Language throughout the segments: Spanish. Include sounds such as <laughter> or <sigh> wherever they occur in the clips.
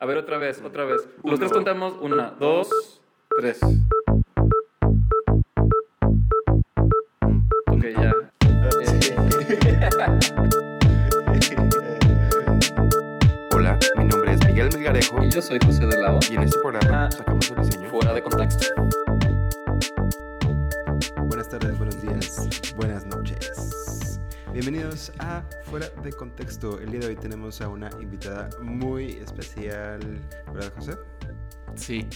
A ver, otra vez, otra vez. Los tres contamos. Una, dos, tres. Ok, ya. <laughs> Hola, mi nombre es Miguel Melgarejo Y yo soy José de Lado. y en este programa Ah. sacamos el diseño. Fuera de contexto. Bienvenidos a Fuera de Contexto. El día de hoy tenemos a una invitada muy especial, ¿verdad, José? Sí.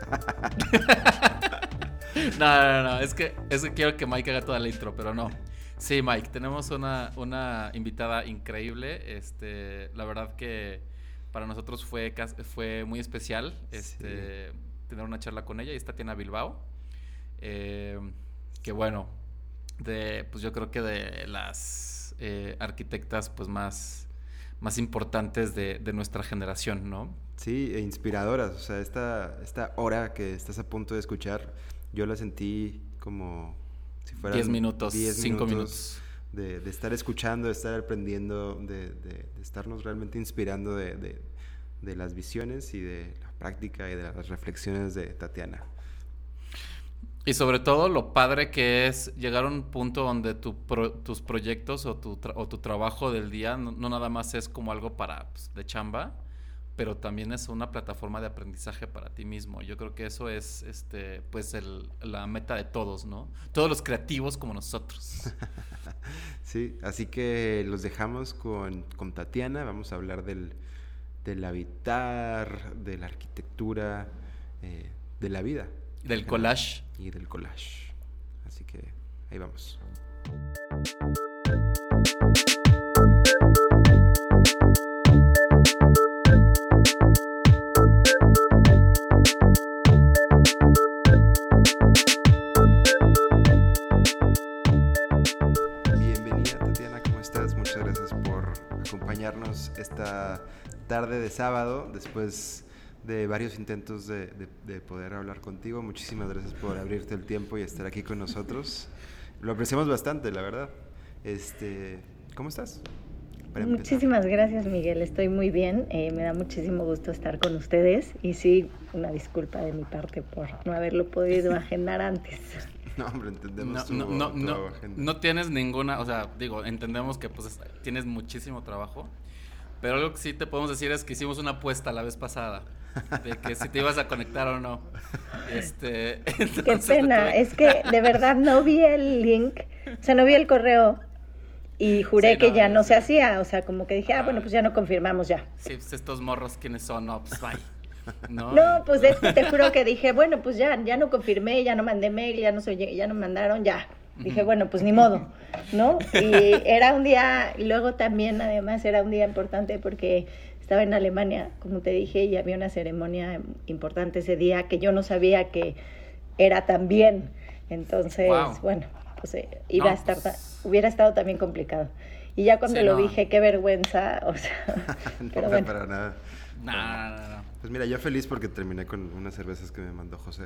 <laughs> no, no, no, es que, es que quiero que Mike haga toda la intro, pero no. Sí, Mike, tenemos una, una invitada increíble. Este, la verdad que para nosotros fue, fue muy especial este, tener una charla con ella. Y es Tatiana Bilbao. Eh, que bueno, de, pues yo creo que de las eh, arquitectas pues más, más importantes de, de nuestra generación, ¿no? Sí, e inspiradoras. O sea, esta, esta hora que estás a punto de escuchar, yo la sentí como si fueran 10 minutos, 10 5 minutos. De, de estar escuchando, de estar aprendiendo, de, de- de estarnos realmente inspirando de- de las visiones y de la práctica y de las reflexiones de Tatiana. Y sobre todo lo padre que es llegar a un punto donde tu pro- tus proyectos o tu, o tu trabajo del día no, no nada más es como algo para pues, de chamba, pero también es una plataforma de aprendizaje para ti mismo. Yo creo que eso es este pues el- la meta de todos, ¿no? Todos los creativos como nosotros. <laughs> Sí, así que los dejamos con, con Tatiana. Vamos a hablar del, del habitar, de la arquitectura, eh, de la vida. Del collage. y del collage. Así que ahí vamos. Bienvenida Tatiana, ¿cómo estás? Muchas gracias por acompañarnos esta tarde de sábado después de varios intentos de, de- de poder hablar contigo. Muchísimas gracias por abrirte el tiempo y estar aquí con nosotros. <laughs> Lo apreciamos bastante, la verdad. Este, ¿Cómo estás? Muchísimas gracias, Miguel. Estoy muy bien. Eh, me da muchísimo gusto estar con ustedes. Y sí, una disculpa de mi parte por no haberlo podido <laughs> agendar antes. No, hombre, entendemos No, tu, no, no, tu no, agenda. no tienes ninguna, o sea, digo, entendemos que pues es- tienes muchísimo trabajo, pero algo que sí te podemos decir es que hicimos una apuesta la vez pasada <laughs> de que si te ibas a conectar o no. Este, <laughs> Qué pena. tuve- Es que de verdad no vi el link, o sea, no vi el correo. Y juré Sí, que no, ya no, se hacía. O sea, como que dije, ah, bueno, pues ya no confirmamos ya. Sí, pues estos morros quiénes son, no, pues bye. No, No, pues es que te juro que dije, bueno, pues ya, ya no confirmé, ya no mandé mail, ya no, soy, ya no mandaron, ya. Dije, bueno, pues ni modo, ¿no? Y era un día, y luego también, además, era un día importante porque estaba en Alemania, como te dije, y había una ceremonia importante ese día que yo no sabía que era tan bien. Entonces, Guau. bueno, pues eh, iba No, a estar, ta- pues- hubiera estado también complicado. Y ya cuando Sí, lo no. dije, qué vergüenza, <laughs> o sea, <laughs> no, pero no, bueno. para nada. No, no, no. Pues mira, yo feliz porque terminé con unas cervezas que me mandó José.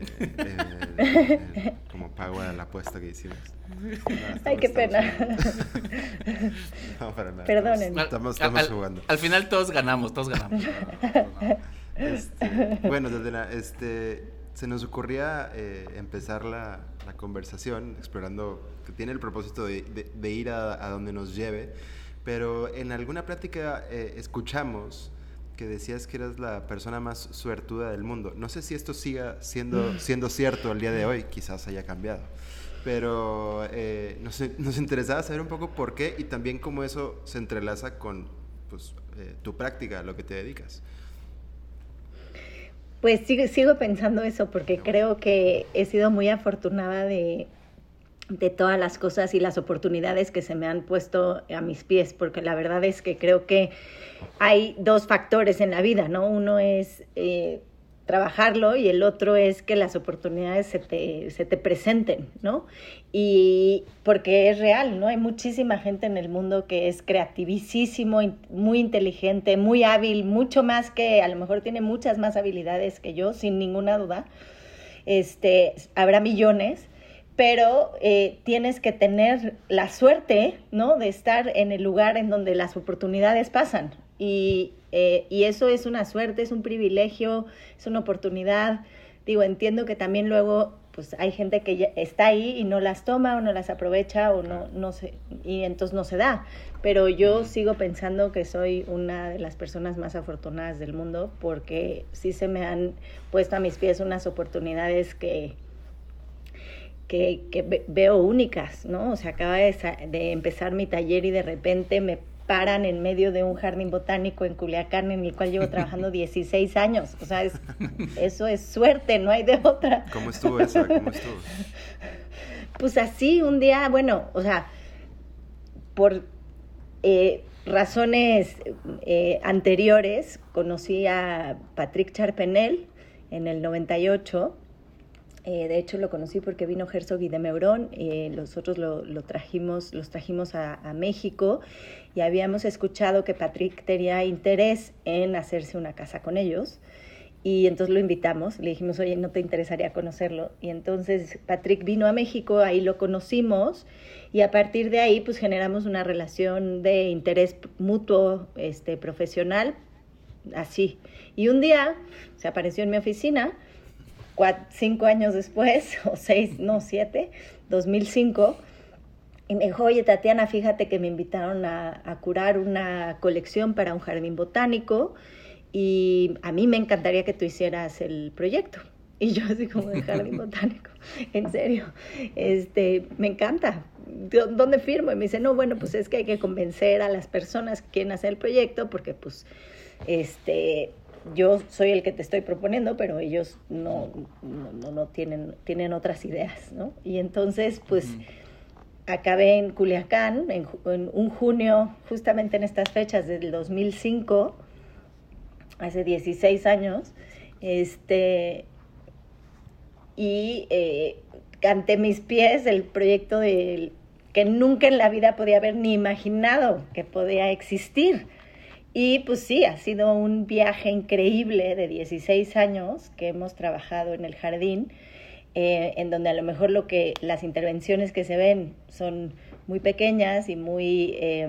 Eh, eh, <laughs> eh, como pago a la apuesta que hicimos. No, Ay, qué pena. <laughs> No, para nada. Perdonen. Al- Estamos, estamos al- jugando. Al final todos ganamos, todos ganamos. <laughs> Este, bueno, Tatiana, este, se nos ocurría eh, empezar la, la conversación explorando que tiene el propósito de, de- de ir a, a donde nos lleve, pero en alguna plática eh, escuchamos que decías que eras la persona más suertuda del mundo. No sé si esto siga siendo, siendo cierto al día de hoy, quizás haya cambiado. Pero eh, nos, nos interesaba saber un poco por qué y también cómo eso se entrelaza con pues, eh, tu práctica, a lo que te dedicas. Pues sigo, sigo pensando eso porque creo que he sido muy afortunada de, de todas las cosas y las oportunidades que se me han puesto a mis pies, porque la verdad es que creo que hay dos factores en la vida, ¿no? Uno es eh, trabajarlo y el otro es que las oportunidades se te, se te presenten, ¿no? Y porque es real, ¿no? Hay muchísima gente en el mundo que es creativísimo, muy inteligente, muy hábil, mucho más que, a lo mejor tiene muchas más habilidades que yo, sin ninguna duda. Este, habrá millones, pero eh, tienes que tener la suerte, ¿no? De estar en el lugar en donde las oportunidades pasan. Y, eh, y eso es una suerte, es un privilegio, es una oportunidad. Digo, entiendo que también luego pues hay gente que ya está ahí y no las toma o no las aprovecha o no, no se, y entonces no se da. Pero yo sigo pensando que soy una de las personas más afortunadas del mundo porque sí se me han puesto a mis pies unas oportunidades que, que, que veo únicas, ¿no? O sea, acaba de, de empezar mi taller y de repente me paran en medio de un jardín botánico en Culiacán en el cual llevo trabajando <laughs> 16 años. O sea, eso es suerte, no hay de otra. ¿Cómo estuvo eso? ¿Cómo estuvo? <laughs> Pues así, un día, bueno, o sea, por eh, razones eh, anteriores, conocí a Patrick Charpenel en el 98 eh, de hecho, lo conocí porque vino Herzog y de Meurón, nosotros lo, lo, trajimos, los trajimos a, a, México y habíamos escuchado que Patrick tenía interés en hacerse una casa con ellos. Y entonces lo invitamos, le dijimos, oye, ¿no te interesaría conocerlo? Y entonces Patrick vino a México, ahí lo conocimos y a partir de ahí pues generamos una relación de interés mutuo, este, profesional, así. Y un día se apareció en mi oficina cuatro, cinco años después, <laughs> o seis, no, siete, 2005, y me dijo, oye Tatiana, fíjate que me invitaron a, a, curar una colección para un jardín botánico y a mí me encantaría que tú hicieras el proyecto. Y yo así como de jardín <laughs> botánico, en serio, este, me encanta. ¿Dónde firmo? Y me dice, no, bueno, pues es que hay que convencer a las personas que quieren hacer el proyecto porque pues, este, yo soy el que te estoy proponiendo, pero ellos no, no, no tienen, tienen otras ideas, ¿no? Y entonces, pues, uh -huh. acabé en Culiacán en, en, un junio, justamente en estas fechas del 2005, hace 16 años, este, y eh, ante mis pies el proyecto de, que nunca en la vida podía haber ni imaginado que podía existir. Y pues sí, ha sido un viaje increíble de 16 años que hemos trabajado en el jardín, eh, en donde a lo mejor lo que las intervenciones que se ven son muy pequeñas y muy eh,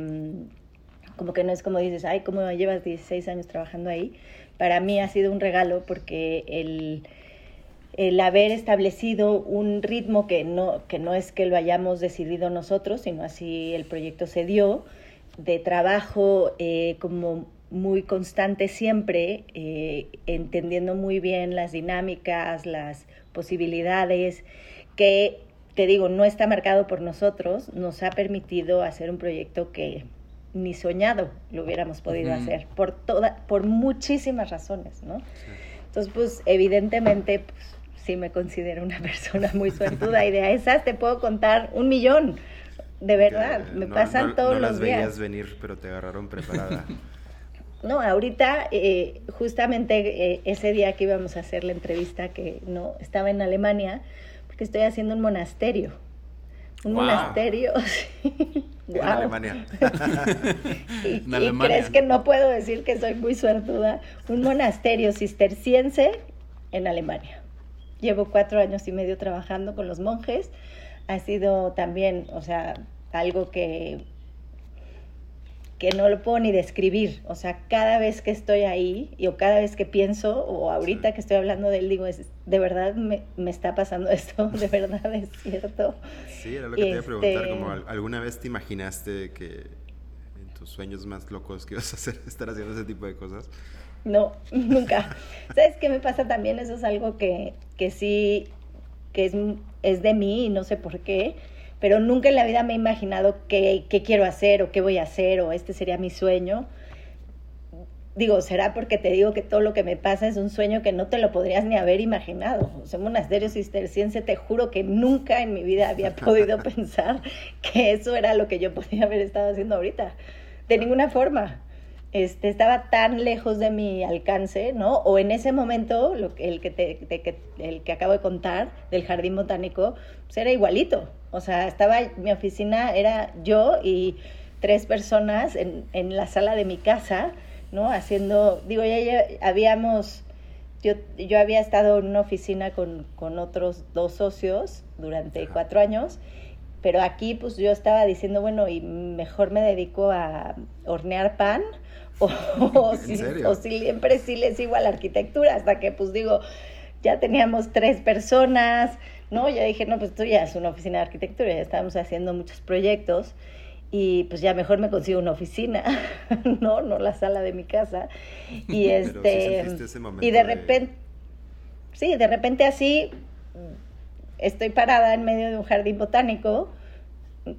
como que no es como dices, ay, ¿cómo llevas 16 años trabajando ahí? Para mí ha sido un regalo porque el, el haber establecido un ritmo que no, que no es que lo hayamos decidido nosotros, sino así el proyecto se dio, de trabajo eh, como muy constante siempre, eh, entendiendo muy bien las dinámicas, las posibilidades, que te digo, no está marcado por nosotros, nos ha permitido hacer un proyecto que ni soñado lo hubiéramos podido uh -huh. hacer, por, toda, por muchísimas razones, ¿no? Sí. Entonces, pues evidentemente, pues, sí me considero una <laughs> persona muy suertuda y de esas te puedo contar un millón de verdad, me no, pasan no, todos no los las días. veías venir, pero te agarraron preparada. <laughs> no, ahorita, eh, justamente eh, ese día que íbamos a hacer la entrevista, que no estaba en Alemania, porque estoy haciendo un monasterio. Un wow. monasterio. <laughs> wow. En Alemania. <laughs> y, en Alemania. y crees que no puedo decir que soy muy suertuda. Un monasterio cisterciense en Alemania. Llevo cuatro años y medio trabajando con los monjes. Ha sido también, o sea, algo que, que no lo puedo ni describir. O sea, cada vez que estoy ahí y, o cada vez que pienso o ahorita sí. que estoy hablando de él, digo, es, de verdad me, me, está pasando <laughs> esto, de verdad es cierto. Sí, era lo que este... te iba a preguntar, como alguna vez te imaginaste que en tus sueños más locos que ibas a hacer, <laughs> estar haciendo ese tipo de cosas. No, <laughs> nunca. ¿Sabes qué me pasa también? Eso es algo que, que sí, que es, es de mí y no sé por qué pero nunca en la vida me he imaginado qué, qué, quiero hacer o qué voy a hacer o este sería mi sueño. Digo, será porque te digo que todo lo que me pasa es un sueño que no te lo podrías ni haber imaginado. O sea, monasterio cisterciense, te juro que nunca en mi vida había <laughs> podido pensar que eso era lo que yo podía haber estado haciendo ahorita. De ninguna forma. Este, estaba tan lejos de mi alcance, ¿no? O en ese momento, lo, el, que te, te, el que acabo de contar del jardín botánico, pues era igualito. O sea, estaba, mi oficina era yo y tres personas en, en la sala de mi casa, ¿no? Haciendo, digo, ya, ya habíamos, yo, yo había estado en una oficina con, con otros dos socios durante cuatro años, pero aquí pues yo estaba diciendo, bueno, y mejor me dedico a hornear pan o, <laughs> si, o si siempre sí les sigo a la arquitectura, hasta que pues digo, ya teníamos tres personas, ¿no? Ya dije, no, pues esto ya es una oficina de arquitectura, ya estábamos haciendo muchos proyectos y pues ya mejor me consigo una oficina, <laughs> no, no la sala de mi casa. Y <laughs> este y de repente sí, de repente así estoy parada en medio de un jardín botánico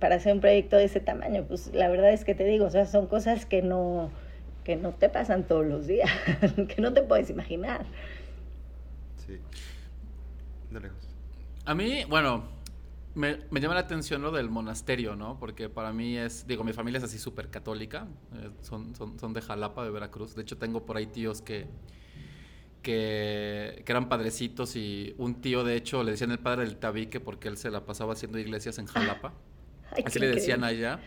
para hacer un proyecto de ese tamaño, pues la verdad es que te digo, o sea, son cosas que no que no te pasan todos los días, <laughs> que no te puedes imaginar. Sí. A mí, bueno, me, llama la atención lo del monasterio, ¿no? Porque para mí es, digo, mi familia es así súper católica, eh, son, son, son, de Jalapa, de Veracruz. De hecho, tengo por ahí tíos que, que, que, eran padrecitos y un tío, de hecho, le decían el padre del tabique porque él se la pasaba haciendo iglesias en Jalapa. <laughs> así le decían allá.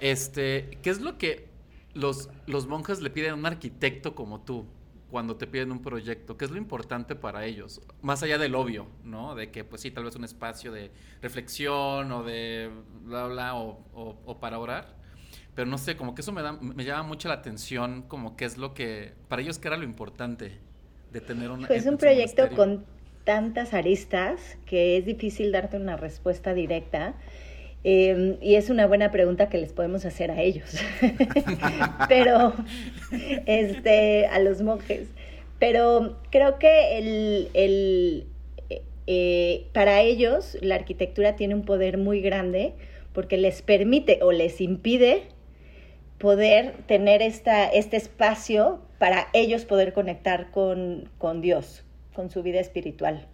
Este, ¿qué es lo que los, los monjes le piden a un arquitecto como tú? cuando te piden un proyecto? ¿Qué es lo importante para ellos? Más allá del obvio, ¿no? De que, pues sí, tal vez un espacio de reflexión o de bla, bla, o, o, para orar. Pero no sé, como que eso me, da, me llama mucho la atención, como qué es lo que, para ellos, ¿qué era lo importante de tener un... Pues un proyecto con tantas aristas que es difícil darte una respuesta directa. Em, y es una buena pregunta que les podemos hacer a ellos, <laughs> pero este, a los monjes. Pero creo que el, el eh, para ellos la arquitectura tiene un poder muy grande porque les permite o les impide poder tener esta, este espacio para ellos poder conectar con, con Dios, con su vida espiritual.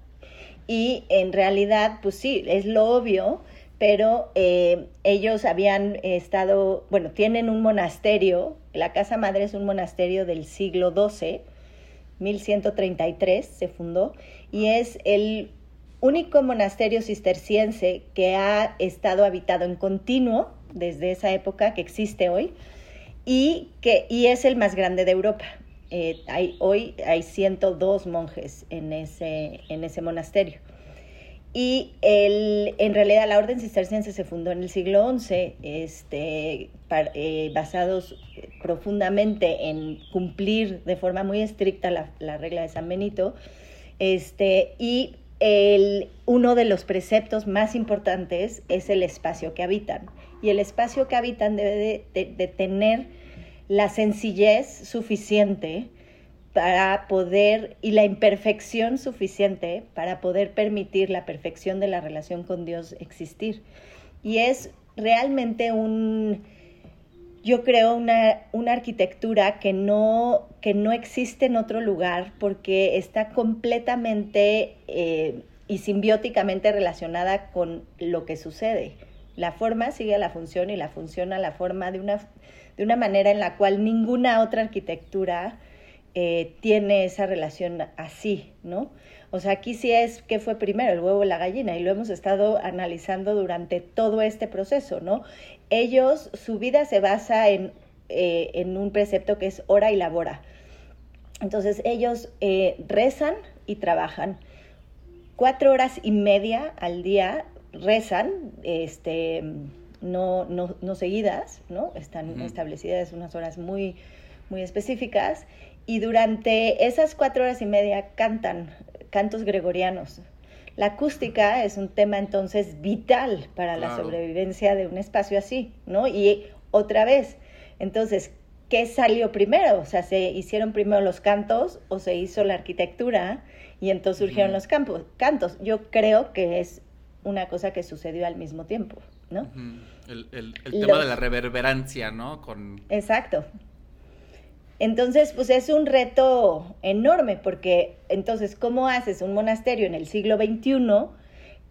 Y en realidad, pues sí, es lo obvio, pero eh, ellos habían estado, bueno, tienen un monasterio, la Casa Madre es un monasterio del siglo XII, 1133 se fundó, y es el único monasterio cisterciense que ha estado habitado en continuo desde esa época que existe hoy, y, que, y es el más grande de Europa. Eh, hay, hoy hay 102 monjes en ese, en ese monasterio. Y el, en realidad la orden cisterciense se fundó en el siglo XI, este, eh, basados profundamente en cumplir de forma muy estricta la, la regla de San Benito. Este, y el, uno de los preceptos más importantes es el espacio que habitan. Y el espacio que habitan debe de tener la sencillez suficiente para poder, y la imperfección suficiente para poder permitir la perfección de la relación con Dios existir. Y es realmente un, yo creo, una, una arquitectura que no, que no existe en otro lugar porque está completamente eh, y simbióticamente relacionada con lo que sucede. La forma sigue a la función y la función a la forma de una, de una manera en la cual ninguna otra arquitectura eh, tiene esa relación así, ¿no? O sea, aquí sí es qué fue primero, el huevo o la gallina, y lo hemos estado analizando durante todo este proceso, ¿no? Ellos, su vida se basa en, eh, en un precepto que es hora y labora. Entonces, ellos eh, rezan y trabajan. Cuatro horas y media al día rezan, este, no, no, no seguidas, ¿no? Están establecidas unas horas muy, muy específicas y durante esas cuatro horas y media cantan cantos gregorianos. La acústica es un tema entonces vital para la sobrevivencia de un espacio así, ¿no? Y otra vez, entonces, ¿qué salió primero? O sea, ¿se hicieron primero los cantos o se hizo la arquitectura y entonces surgieron los campos, cantos? Yo creo que es una cosa que sucedió al mismo tiempo, ¿no? El, tema de la reverberancia, ¿no? Con... Exacto. Entonces, pues es un reto enorme, porque entonces, ¿cómo haces un monasterio en el siglo XXI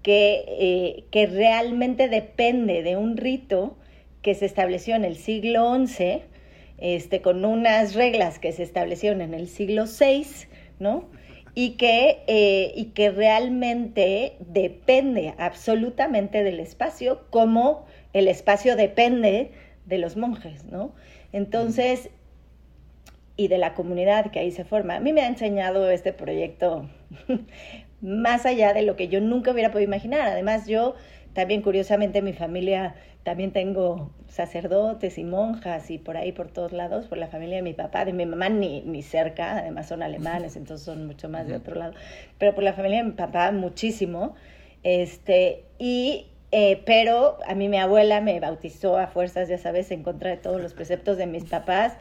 que, eh, que realmente depende de un rito que se estableció en el siglo XI, este, con unas reglas que se establecieron en el siglo VI, ¿no? Y que, eh, y que realmente depende absolutamente del espacio, como el espacio depende de los monjes, ¿no? Entonces, y de la comunidad que ahí se forma. A mí me ha enseñado este proyecto <laughs> más allá de lo que yo nunca hubiera podido imaginar. Además, yo también curiosamente mi familia, también tengo sacerdotes y monjas y por ahí por todos lados, por la familia de mi papá, de mi mamá ni, ni cerca, además son alemanes, entonces son mucho más de otro lado, pero por la familia de mi papá muchísimo. Este, y eh, pero a mí mi abuela me bautizó a fuerzas, ya sabes, en contra de todos los preceptos de mis papás.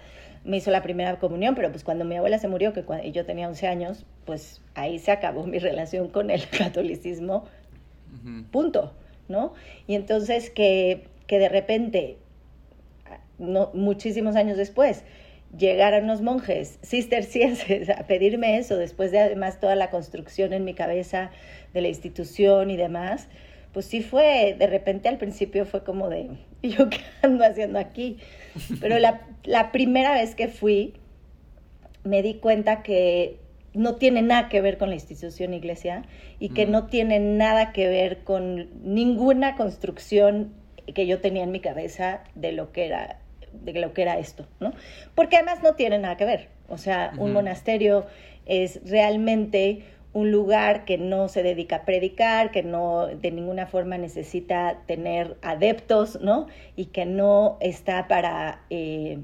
Me hizo la primera comunión, pero pues cuando mi abuela se murió, que cuando yo tenía 11 años, pues ahí se acabó mi <laughs> relación con el catolicismo. Punto, ¿no? Y entonces que, que de repente, no, muchísimos años después, llegaron unos monjes cistercienses <laughs> a pedirme eso, después de además toda la construcción en mi cabeza de la institución y demás, pues sí fue, de repente al principio fue como de, <laughs> ¿y yo qué ando haciendo aquí? Pero la, la primera vez que fui, me di cuenta que no tiene nada que ver con la institución iglesia y que no tiene nada que ver con ninguna construcción que yo tenía en mi cabeza de lo que era de lo que era esto, ¿no? Porque además no tiene nada que ver. O sea, un monasterio es realmente un lugar que no se dedica a predicar, que no de ninguna forma necesita tener adeptos, ¿no? Y que no está para, eh,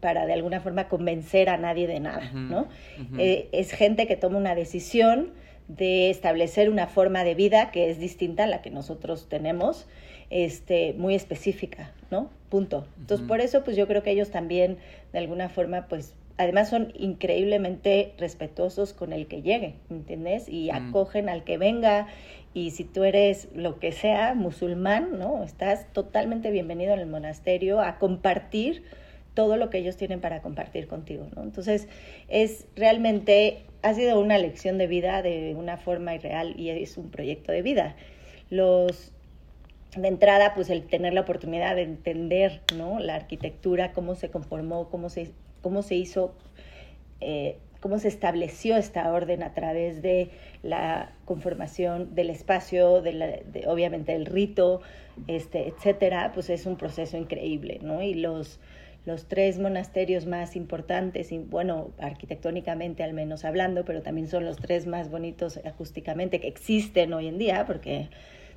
para de alguna forma convencer a nadie de nada, ¿no? Eh, es gente que toma una decisión de establecer una forma de vida que es distinta a la que nosotros tenemos, este, muy específica, ¿no? Punto. Entonces, por eso, pues yo creo que ellos también, de alguna forma, pues además son increíblemente respetuosos con el que llegue, ¿entiendes? Y mm. acogen al que venga y si tú eres lo que sea, musulmán, ¿no? Estás totalmente bienvenido en el monasterio a compartir todo lo que ellos tienen para compartir contigo, ¿no? Entonces, es realmente, ha sido una lección de vida de una forma irreal y es un proyecto de vida. Los, de entrada, pues el tener la oportunidad de entender, ¿no? La arquitectura, cómo se conformó, cómo se cómo se hizo, eh, cómo se estableció esta orden a través de la conformación del espacio, de, obviamente del rito, este, etcétera, pues es un proceso increíble, ¿no? Y los, los tres monasterios más importantes, bueno, arquitectónicamente al menos hablando, pero también son los tres más bonitos acústicamente que existen hoy en día, porque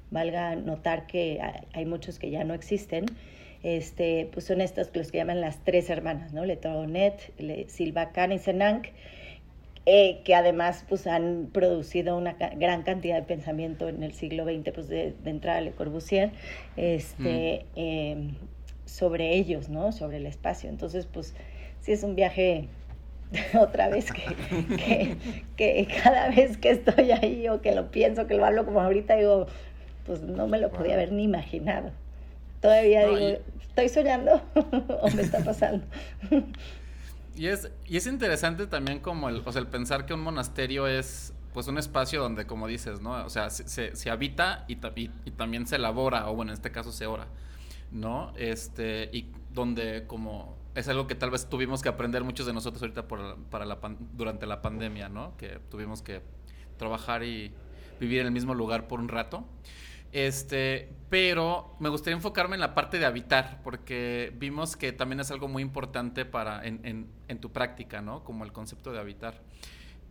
valga notar que hay muchos que ya no existen, este, pues son estos los que llaman las tres hermanas, ¿no? Le Le, Silva Khan y Senank, eh, que además pues han producido una gran cantidad de pensamiento en el siglo XX, pues de, entrada a Le Corbusier, este, mm. em, sobre ellos, ¿no? Sobre el espacio. Entonces, pues sí es un viaje <laughs> otra vez que, que, que, cada vez que estoy ahí o que lo pienso, que lo hablo como ahorita, digo, pues no me lo podía haber ni imaginado. Todavía digo, ¿estoy soñando <laughs> o me está pasando? <laughs> y, es, y es interesante también como el, o sea, el pensar que un monasterio es pues un espacio donde, como dices, ¿no? O sea, se, se, habita y, y, también se elabora, o bueno, en este caso se ora, ¿no? Este, y donde como es algo que tal vez tuvimos que aprender muchos de nosotros ahorita por, para la, durante la pandemia, ¿no? Que tuvimos que trabajar y vivir en el mismo lugar por un rato. Este, pero me gustaría enfocarme en la parte de habitar, porque vimos que también es algo muy importante para en, en, tu práctica, ¿no? Como el concepto de habitar.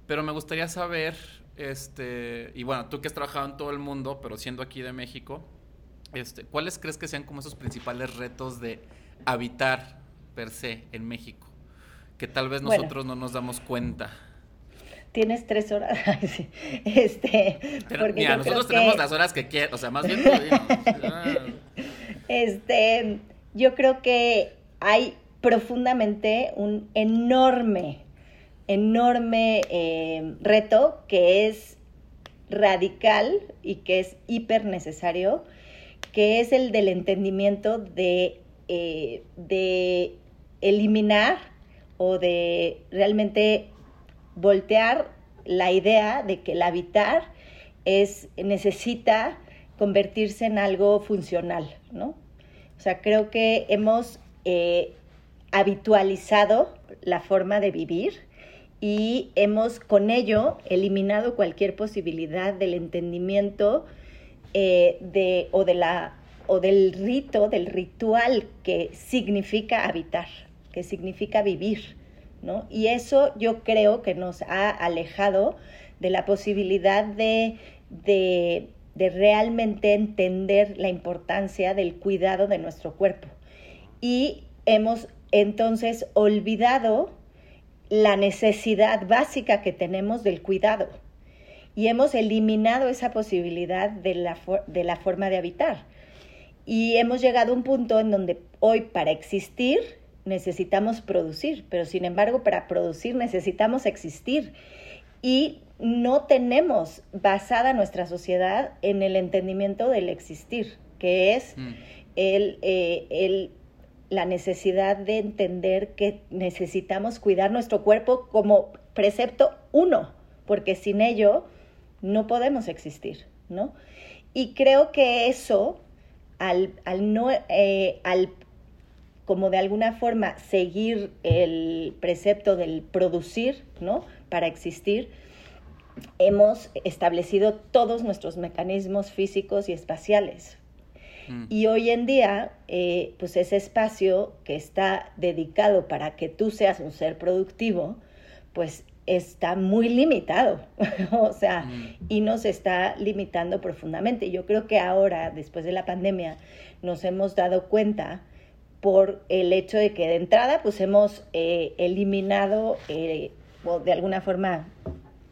Pero me gustaría saber, este, y bueno, tú que has trabajado en todo el mundo, pero siendo aquí de México, este, ¿cuáles crees que sean como esos principales retos de habitar per se en México? Que tal vez nosotros no nos damos cuenta tienes tres horas. <laughs> este, porque mira, nosotros tenemos las horas que quieras, o sea, más bien Este, yo creo que hay profundamente un enorme, enorme eh, reto que es radical y que es hiper necesario, que es el del entendimiento de, eh, de eliminar o de realmente voltear la idea de que el habitar es, necesita convertirse en algo funcional, ¿no? O sea, creo que hemos eh, habitualizado la forma de vivir y hemos con ello eliminado cualquier posibilidad del entendimiento eh, de, o, de la, o del rito, del ritual que significa habitar, que significa vivir. Y eso yo creo que nos ha alejado de la posibilidad de, de realmente entender la importancia del cuidado de nuestro cuerpo. Y hemos entonces olvidado la necesidad básica que tenemos del cuidado y hemos eliminado esa posibilidad de la, de la forma de habitar. Y hemos llegado a un punto en donde hoy para existir necesitamos producir, pero sin embargo para producir necesitamos existir. Y no tenemos basada nuestra sociedad en el entendimiento del existir, que es mm. el, eh, el la necesidad de entender que necesitamos cuidar nuestro cuerpo como precepto uno, porque sin ello no podemos existir, ¿no? Y creo que eso, al, no, eh, al como de alguna forma seguir el precepto del producir, ¿no? Para existir, hemos establecido todos nuestros mecanismos físicos y espaciales Mm. Y hoy en día, eh, pues ese espacio que está dedicado para que tú seas un ser productivo, pues está muy limitado, <laughs> o sea, mm. y nos está limitando profundamente. Yo creo que ahora, después de la pandemia, nos hemos dado cuenta por el hecho de que de entrada, pues hemos eh, eliminado, eh, o de alguna forma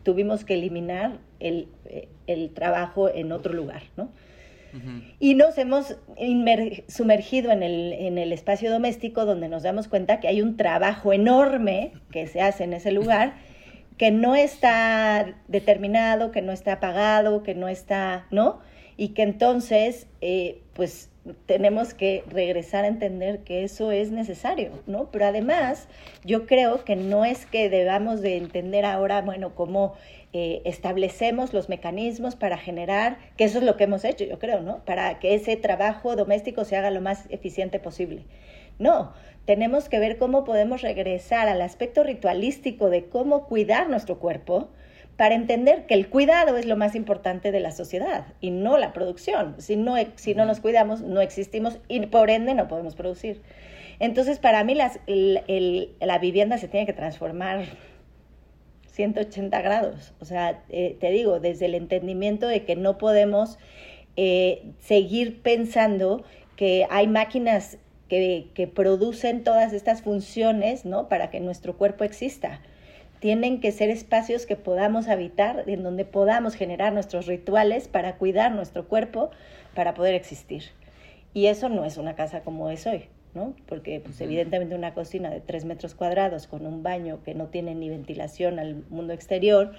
tuvimos que eliminar el, el trabajo en otro lugar, ¿no? Y nos hemos sumergido en el, en el espacio doméstico donde nos damos cuenta que hay un trabajo enorme que se hace en ese lugar que no está determinado, que no está pagado, que no está, ¿no? Y que entonces, eh, pues tenemos que regresar a entender que eso es necesario, ¿no? Pero además, yo creo que no es que debamos de entender ahora, bueno, cómo eh, establecemos los mecanismos para generar, que eso es lo que hemos hecho, yo creo, ¿no? Para que ese trabajo doméstico se haga lo más eficiente posible. No, tenemos que ver cómo podemos regresar al aspecto ritualístico de cómo cuidar nuestro cuerpo para entender que el cuidado es lo más importante de la sociedad y no la producción. Si no, si no nos cuidamos, no existimos y por ende no podemos producir. Entonces, para mí las, la vivienda se tiene que transformar 180 grados. O sea, eh, te digo, desde el entendimiento de que no podemos eh, seguir pensando que hay máquinas que, que, producen todas estas funciones, ¿no? Para que nuestro cuerpo exista. Tienen que ser espacios que podamos habitar, en donde podamos generar nuestros rituales para cuidar nuestro cuerpo, para poder existir. Y eso no es una casa como es hoy. Porque pues, evidentemente una cocina de tres metros cuadrados con un baño que no tiene ni ventilación al mundo exterior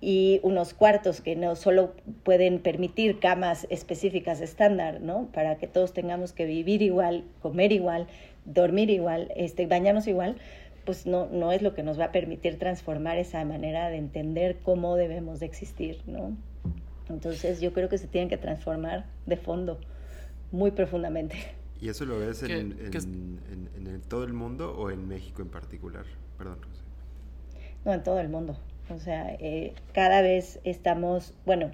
y unos cuartos que no solo pueden permitir camas específicas estándar, ¿no? Para que todos tengamos que vivir igual, comer igual, dormir igual, este, bañarnos igual, pues no, no es lo que nos va a permitir transformar esa manera de entender cómo debemos de existir, ¿no? Entonces yo creo que se tienen que transformar de fondo, muy profundamente. ¿Y eso lo ves en, en, todo el mundo o en México en particular? Perdón, No, en todo el mundo. O sea, eh, cada vez estamos, bueno,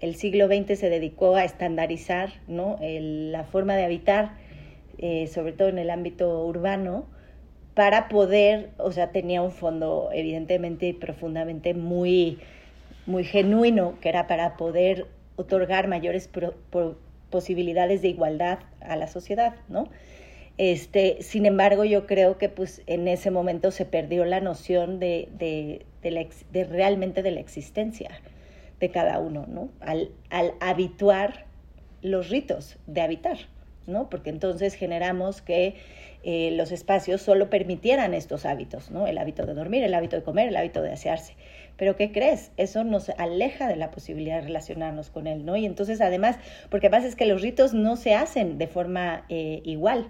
el siglo XX se dedicó a estandarizar ¿no? la forma de habitar, eh, sobre todo en el ámbito urbano, para poder, o sea, tenía un fondo evidentemente y profundamente muy, muy genuino, que era para poder otorgar mayores posibilidades de igualdad a la sociedad, ¿no? Este, sin embargo, yo creo que pues en ese momento se perdió la noción de, de, realmente de la existencia de cada uno, ¿no? Al, al habituar los ritos de habitar, ¿no? Porque entonces generamos que eh, los espacios solo permitieran estos hábitos, ¿no? El hábito de dormir, el hábito de comer, el hábito de asearse. Pero ¿qué crees? Eso nos aleja de la posibilidad de relacionarnos con él, ¿no? Y entonces además, porque pasa es que los ritos no se hacen de forma eh, igual.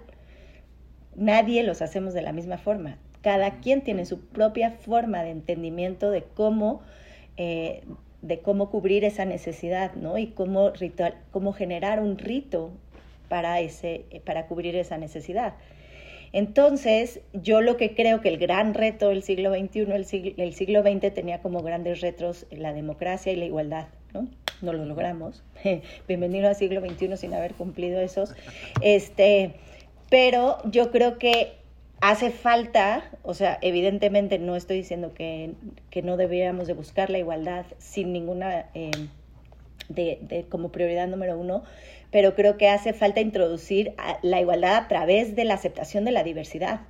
Nadie los hacemos de la misma forma. Cada quien tiene su propia forma de entendimiento de cómo, eh, de cómo cubrir esa necesidad, ¿no? Y cómo, ritual, cómo generar un rito para, ese, para cubrir esa necesidad. Entonces, yo lo que creo que el gran reto del siglo XXI, el siglo, XX tenía como grandes retos la democracia y la igualdad, ¿no? No lo logramos. <laughs> Bienvenido al siglo XXI sin haber cumplido esos. Este, pero yo creo que hace falta, o sea, evidentemente no estoy diciendo que, que no deberíamos de buscar la igualdad sin ninguna... Eh, de, como prioridad número uno, pero creo que hace falta introducir la igualdad a través de la aceptación de la diversidad,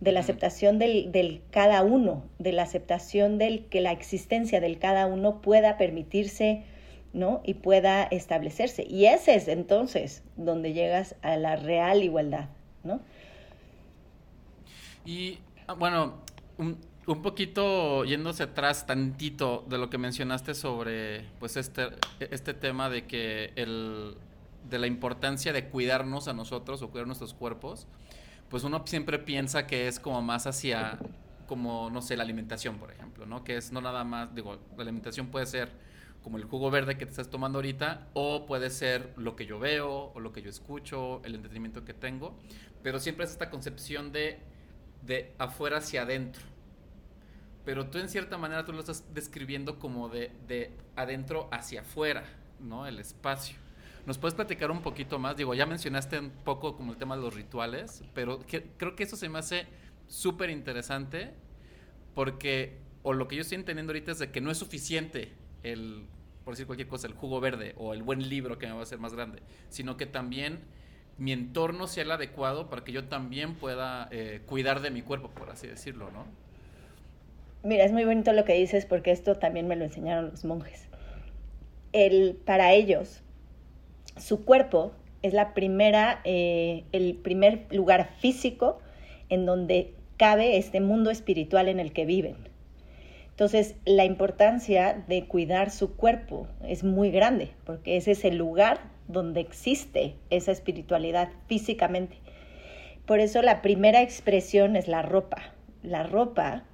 de la aceptación del, del, cada uno, de la aceptación del que la existencia del cada uno pueda permitirse, ¿no? Y pueda establecerse. Y ese es entonces donde llegas a la real igualdad, ¿no? Y ah, bueno, un, un poquito yéndose atrás tantito de lo que mencionaste sobre pues este, este tema de que el, de la importancia de cuidarnos a nosotros o cuidar nuestros cuerpos, pues uno siempre piensa que es como más hacia, como, no sé, la alimentación, por ejemplo, ¿no? Que es no nada más, digo, la alimentación puede ser como el jugo verde que te estás tomando ahorita, o puede ser lo que yo veo, o lo que yo escucho, el entretenimiento que tengo, pero siempre es esta concepción de, de afuera hacia adentro, pero tú en cierta manera tú lo estás describiendo como de, de adentro hacia afuera, ¿no? El espacio. ¿Nos puedes platicar un poquito más? Digo, ya mencionaste un poco como el tema de los rituales, pero creo que eso se me hace súper interesante porque, o lo que yo estoy entendiendo ahorita es de que no es suficiente el, por decir cualquier cosa, el jugo verde o el buen libro que me va a hacer más grande, sino que también mi entorno sea el adecuado para que yo también pueda eh, cuidar de mi cuerpo, por así decirlo, ¿no? Mira, es muy bonito lo que dices porque esto también me lo enseñaron los monjes. El, para ellos, su cuerpo es la primera, eh, el primer lugar físico en donde cabe este mundo espiritual en el que viven. Entonces, la importancia de cuidar su cuerpo es muy grande, porque ese es el lugar donde existe esa espiritualidad físicamente. Por eso la primera expresión es la ropa. La ropa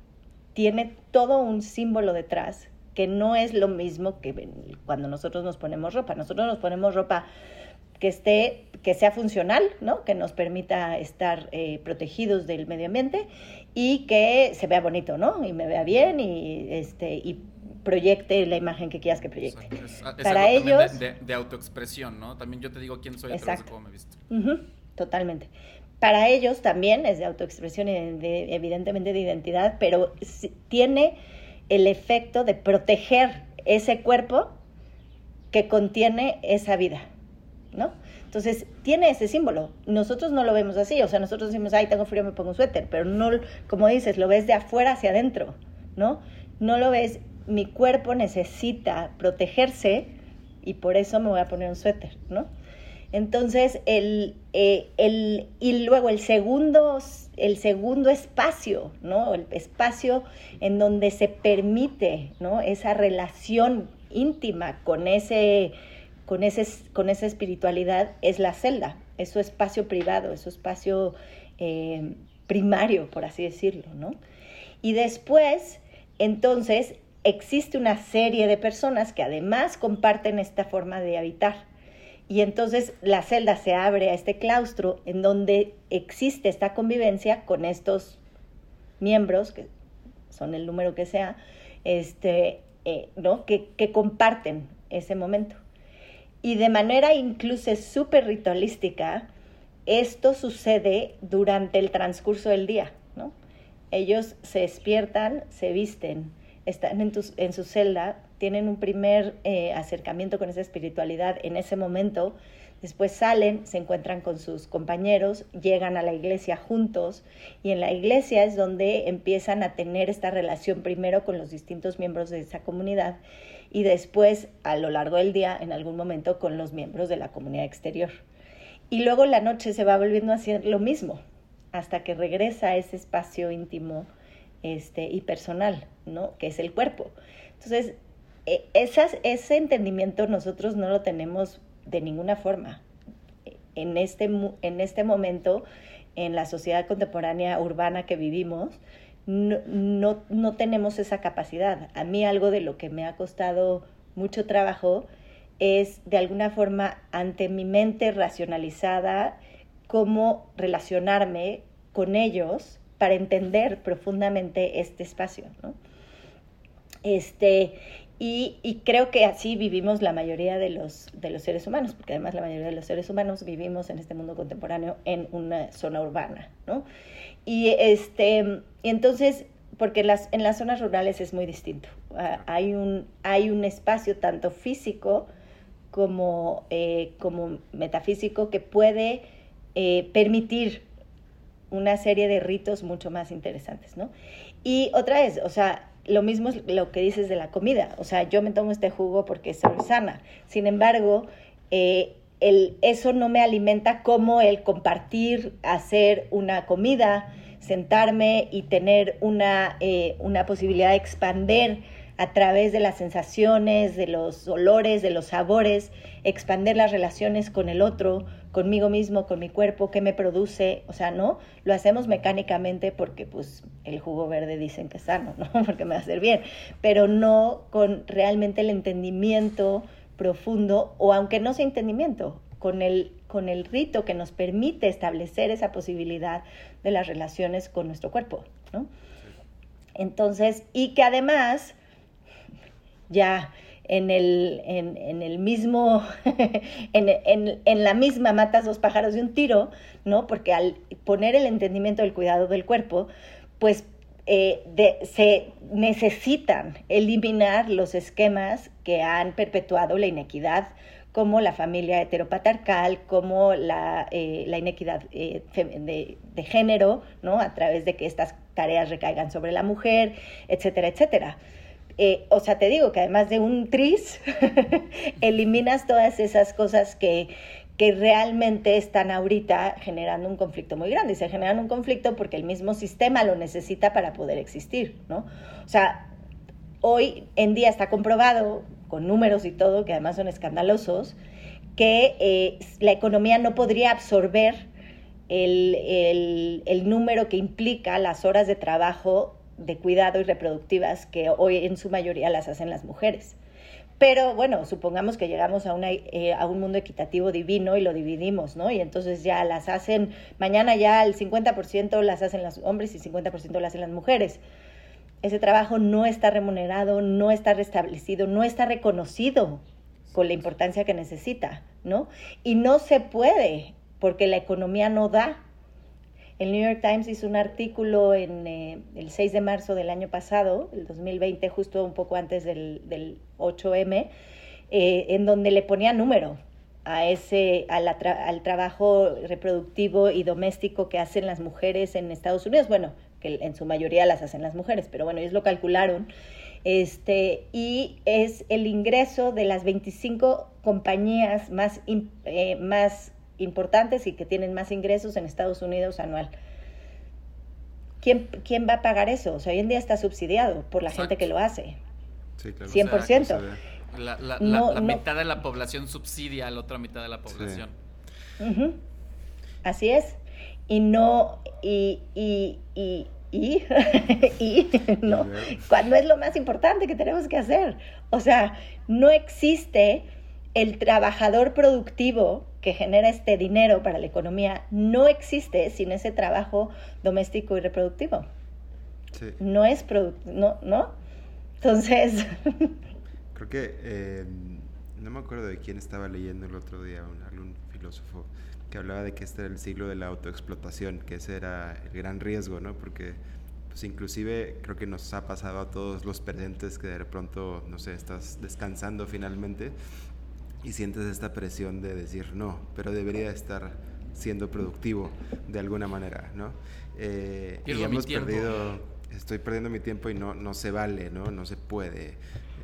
tiene todo un símbolo detrás que no es lo mismo que cuando nosotros nos ponemos ropa. Nosotros nos ponemos ropa que esté, que sea funcional, ¿no? Que nos permita estar eh, protegidos del medio ambiente y que se vea bonito, ¿no? Y me vea bien y este y proyecte la imagen que quieras que proyecte. Para ellos de, autoexpresión, ¿no? También yo te digo quién soy a través de cómo me visto. totalmente para ellos también es de autoexpresión y evidentemente de identidad, pero tiene el efecto de proteger ese cuerpo que contiene esa vida, ¿no? Entonces, tiene ese símbolo. Nosotros no lo vemos así, o sea, nosotros decimos, ay, tengo frío, me pongo un suéter, pero no, como dices, lo ves de afuera hacia adentro, ¿no? No lo ves, mi cuerpo necesita protegerse y por eso me voy a poner un suéter, ¿no? Entonces, el, eh, el, y luego el segundo, el segundo espacio, ¿no? El espacio en donde se permite, ¿no? Esa relación íntima con, ese, con, ese, con esa espiritualidad es la celda, es su espacio privado, es su espacio eh, primario, por así decirlo, ¿no? Y después, entonces, existe una serie de personas que además comparten esta forma de habitar. Y entonces la celda se abre a este claustro en donde existe esta convivencia con estos miembros, que son el número que sea, este, eh, ¿no? que, que comparten ese momento. Y de manera incluso súper ritualística, esto sucede durante el transcurso del día. ¿no? Ellos se despiertan, se visten, están en, en su celda, tienen un primer eh, acercamiento con esa espiritualidad en ese momento, después salen, se encuentran con sus compañeros, llegan a la iglesia juntos y en la iglesia es donde empiezan a tener esta relación primero con los distintos miembros de esa comunidad y después a lo largo del día en algún momento con los miembros de la comunidad exterior. Y luego la noche se va volviendo a hacer lo mismo hasta que regresa a ese espacio íntimo este, y personal, ¿no? que es el cuerpo. Entonces, esas, ese entendimiento nosotros no lo tenemos de ninguna forma. En este, en este momento, en la sociedad contemporánea urbana que vivimos, no, no, tenemos esa capacidad. A mí algo de lo que me ha costado mucho trabajo es de alguna forma ante mi mente racionalizada cómo relacionarme con ellos para entender profundamente este espacio. ¿no? Este, y, creo que así vivimos la mayoría de los, de los seres humanos, porque además la mayoría de los seres humanos vivimos en este mundo contemporáneo en una zona urbana, ¿no? Y este, entonces, porque las, en las zonas rurales es muy distinto. Ah, hay, un, hay un espacio tanto físico como, eh, como metafísico que puede eh, permitir una serie de ritos mucho más interesantes, ¿no? Y otra vez, o sea, lo mismo es lo que dices de la comida, o sea, yo me tomo este jugo porque soy sana, sin embargo, eh, el, eso no me alimenta como el compartir, hacer una comida, sentarme y tener una, una posibilidad de expander a través de las sensaciones, de los olores, de los sabores, expander las relaciones con el otro, conmigo mismo, con mi cuerpo, qué me produce, o sea, no, lo hacemos mecánicamente porque pues el jugo verde dicen que es sano, ¿no? <laughs> Porque me va a hacer bien, pero no con realmente el entendimiento profundo o aunque no sea entendimiento, con el con el rito que nos permite establecer esa posibilidad de las relaciones con nuestro cuerpo, ¿no? Entonces, y que además ya en el, en, el mismo, <laughs> en, la misma matas dos pájaros de un tiro, ¿no? Porque al poner el entendimiento del cuidado del cuerpo, pues eh, se necesitan eliminar los esquemas que han perpetuado la inequidad, como la familia heteropatriarcal, como la, eh, inequidad eh, de, de, género, ¿no? A través de que estas tareas recaigan sobre la mujer, etcétera, etcétera. Eh, o sea, te digo que además de un tris, <laughs> eliminas todas esas cosas que, que realmente están ahorita generando un conflicto muy grande. Y se generan un conflicto porque el mismo sistema lo necesita para poder existir, ¿no? O sea, hoy en día está comprobado, con números y todo, que además son escandalosos, que eh, la economía no podría absorber el, el, el número que implica las horas de trabajo de cuidado y reproductivas que hoy en su mayoría las hacen las mujeres. Pero bueno, supongamos que llegamos a, una, eh, a un mundo equitativo divino y lo dividimos, ¿no? Y entonces ya las hacen, mañana ya el 50% las hacen los hombres y el 50% las hacen las mujeres. Ese trabajo no está remunerado, no está restablecido, no está reconocido con la importancia que necesita, ¿no? Y no se puede porque la economía no da el New York Times hizo un artículo en eh, el 6 de marzo del año pasado, el 2020, justo un poco antes del, 8M, eh, en donde le ponía número a ese, al trabajo reproductivo y doméstico que hacen las mujeres en Estados Unidos. Bueno, que en su mayoría las hacen las mujeres, pero bueno, ellos lo calcularon. Este, y es el ingreso de las 25 compañías más, eh, más importantes y que tienen más ingresos en Estados Unidos anual. ¿Quién, quién va a pagar eso? O sea, hoy en día está subsidiado por la gente que lo hace. Sí, claro. 100%. la, la, la, mitad de la población subsidia a la otra mitad de la población. Así es. Y no, y, y, y, y, <laughs> y no, cuando es lo más importante que tenemos que hacer. O sea, no existe el trabajador productivo que genera este dinero para la economía no existe sin ese trabajo doméstico y reproductivo. No es producto, no, ¿no? Entonces... <laughs> Creo que, eh, no me acuerdo de quién estaba leyendo el otro día, un, algún filósofo que hablaba de que este era el siglo de la autoexplotación, que ese era el gran riesgo, ¿no? Porque pues inclusive creo que nos ha pasado a todos los perdentes que de pronto, no sé, estás descansando finalmente y sientes esta presión de decir no, pero debería estar siendo productivo de alguna manera, ¿no? Eh, y hemos perdido, estoy perdiendo mi tiempo y no, no se vale, ¿no? No se puede.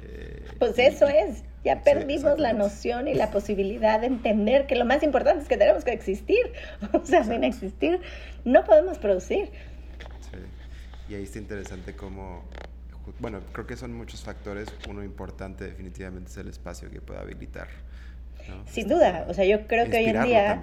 Eh, pues eso es, ya perdimos la noción y la posibilidad de entender que lo más importante es que tenemos que existir, <laughs> o sea, sin existir no podemos producir. Sí. Y ahí está interesante cómo bueno, creo que son muchos factores. Uno importante definitivamente es el espacio que puede habilitar. Sin duda, o sea, yo creo que hoy en día...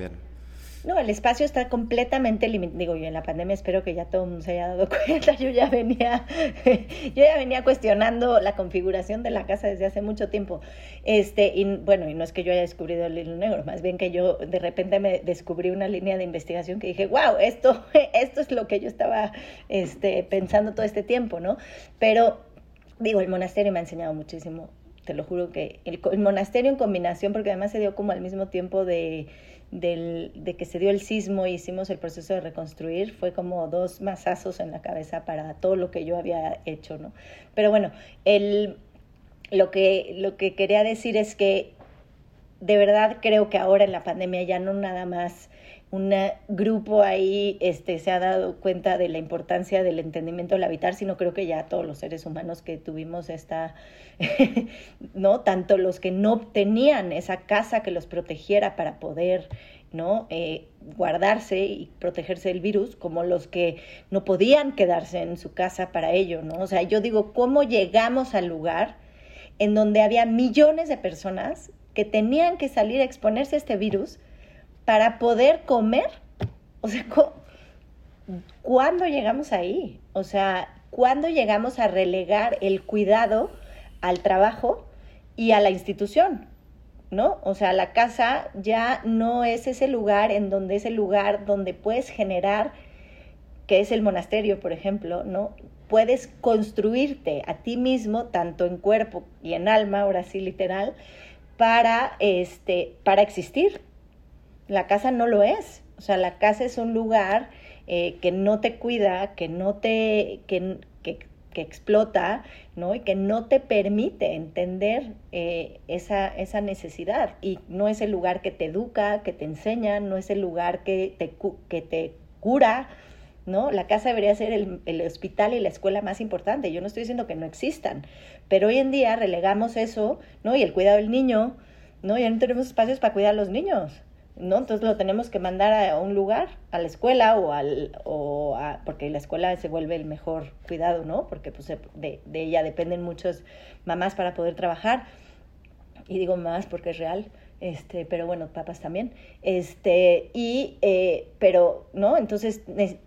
No, el espacio está completamente limitado. Digo, yo en la pandemia espero que ya todo el mundo se haya dado <laughs> cuenta. Yo ya venía, <laughs> yo ya venía cuestionando la configuración de la casa desde hace mucho tiempo. Este, y bueno, y no es que yo haya descubrido el hilo negro, más bien que yo de repente me descubrí una línea de investigación que dije, wow, esto, <laughs> esto es lo que yo estaba este, pensando todo este tiempo, ¿no? Pero digo, el monasterio me ha enseñado muchísimo. Te lo juro que el, el monasterio en combinación, porque además se dio como al mismo tiempo de del, de que se dio el sismo y hicimos el proceso de reconstruir, fue como dos masazos en la cabeza para todo lo que yo había hecho, ¿no? Pero bueno, el, lo, que, lo que quería decir es que de verdad creo que ahora en la pandemia ya no nada más un grupo ahí este, se ha dado cuenta de la importancia del entendimiento del habitar, sino creo que ya todos los seres humanos que tuvimos esta, <laughs> ¿no? Tanto los que no tenían esa casa que los protegiera para poder, ¿no? Eh, guardarse y protegerse del virus, como los que no podían quedarse en su casa para ello, ¿no? O sea, yo digo, ¿cómo llegamos al lugar en donde había millones de personas que tenían que salir a exponerse a este virus? Para poder comer. O sea, ¿cuándo llegamos ahí? O sea, ¿cuándo llegamos a relegar el cuidado al trabajo y a la institución? ¿No? O sea, la casa ya no es ese lugar en donde es el lugar donde puedes generar, que es el monasterio, por ejemplo, ¿no? Puedes construirte a ti mismo, tanto en cuerpo y en alma, ahora sí literal, para, este, para existir, la casa no lo es. O sea, la casa es un lugar eh, que no te cuida, que no te, que, que, explota, ¿no? Y que no te permite entender eh, esa, esa necesidad. Y no es el lugar que te educa, que te enseña, no es el lugar que te, que te cura, ¿no? La casa debería ser el, el, hospital y la escuela más importante. Yo no estoy diciendo que no existan, pero hoy en día relegamos eso, ¿no? Y el cuidado del niño, ¿no? Ya no tenemos espacios para cuidar a los niños. ¿No? Entonces lo tenemos que mandar a un lugar, a la escuela o al, o a, porque la escuela se vuelve el mejor cuidado, ¿no? Porque pues de, de ella dependen muchas mamás para poder trabajar. Y digo mamás porque es real, este, pero bueno, papás también. Este, y, eh, pero, ¿no? Entonces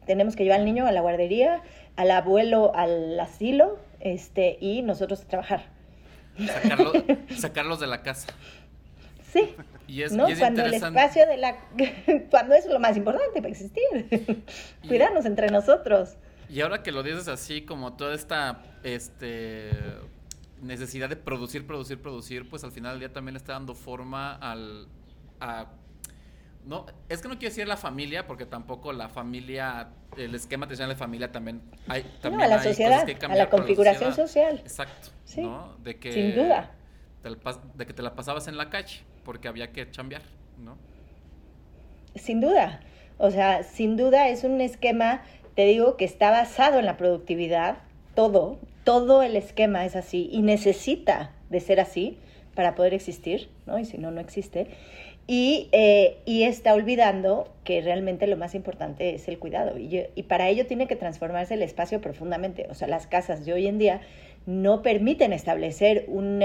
tenemos que llevar al niño a la guardería, al abuelo al asilo, este, y nosotros a trabajar. <laughs> sacarlos de la casa. Sí. Y es, ¿no? cuando el espacio de la <laughs> cuando es lo más importante para existir. Cuidarnos entre nosotros. y ahora que lo dices así como toda esta este necesidad de producir producir producir pues al final del día también le está dando forma al a, no es que no quiero decir la familia porque tampoco la familia el esquema tradicional de familia también hay también a la sociedad a la configuración social. Exacto ¿no? de que sin duda. de que te la pasabas en la calle porque había que chambear, ¿no? Sin duda. O sea, sin duda es un esquema, te digo, que está basado en la productividad, todo, todo el esquema es así y necesita de ser así para poder existir, ¿no? Y si no, no existe. Y, eh, y, está olvidando que realmente lo más importante es el cuidado. Y, y, para ello tiene que transformarse el espacio profundamente. O sea, las casas de hoy en día no permiten establecer un,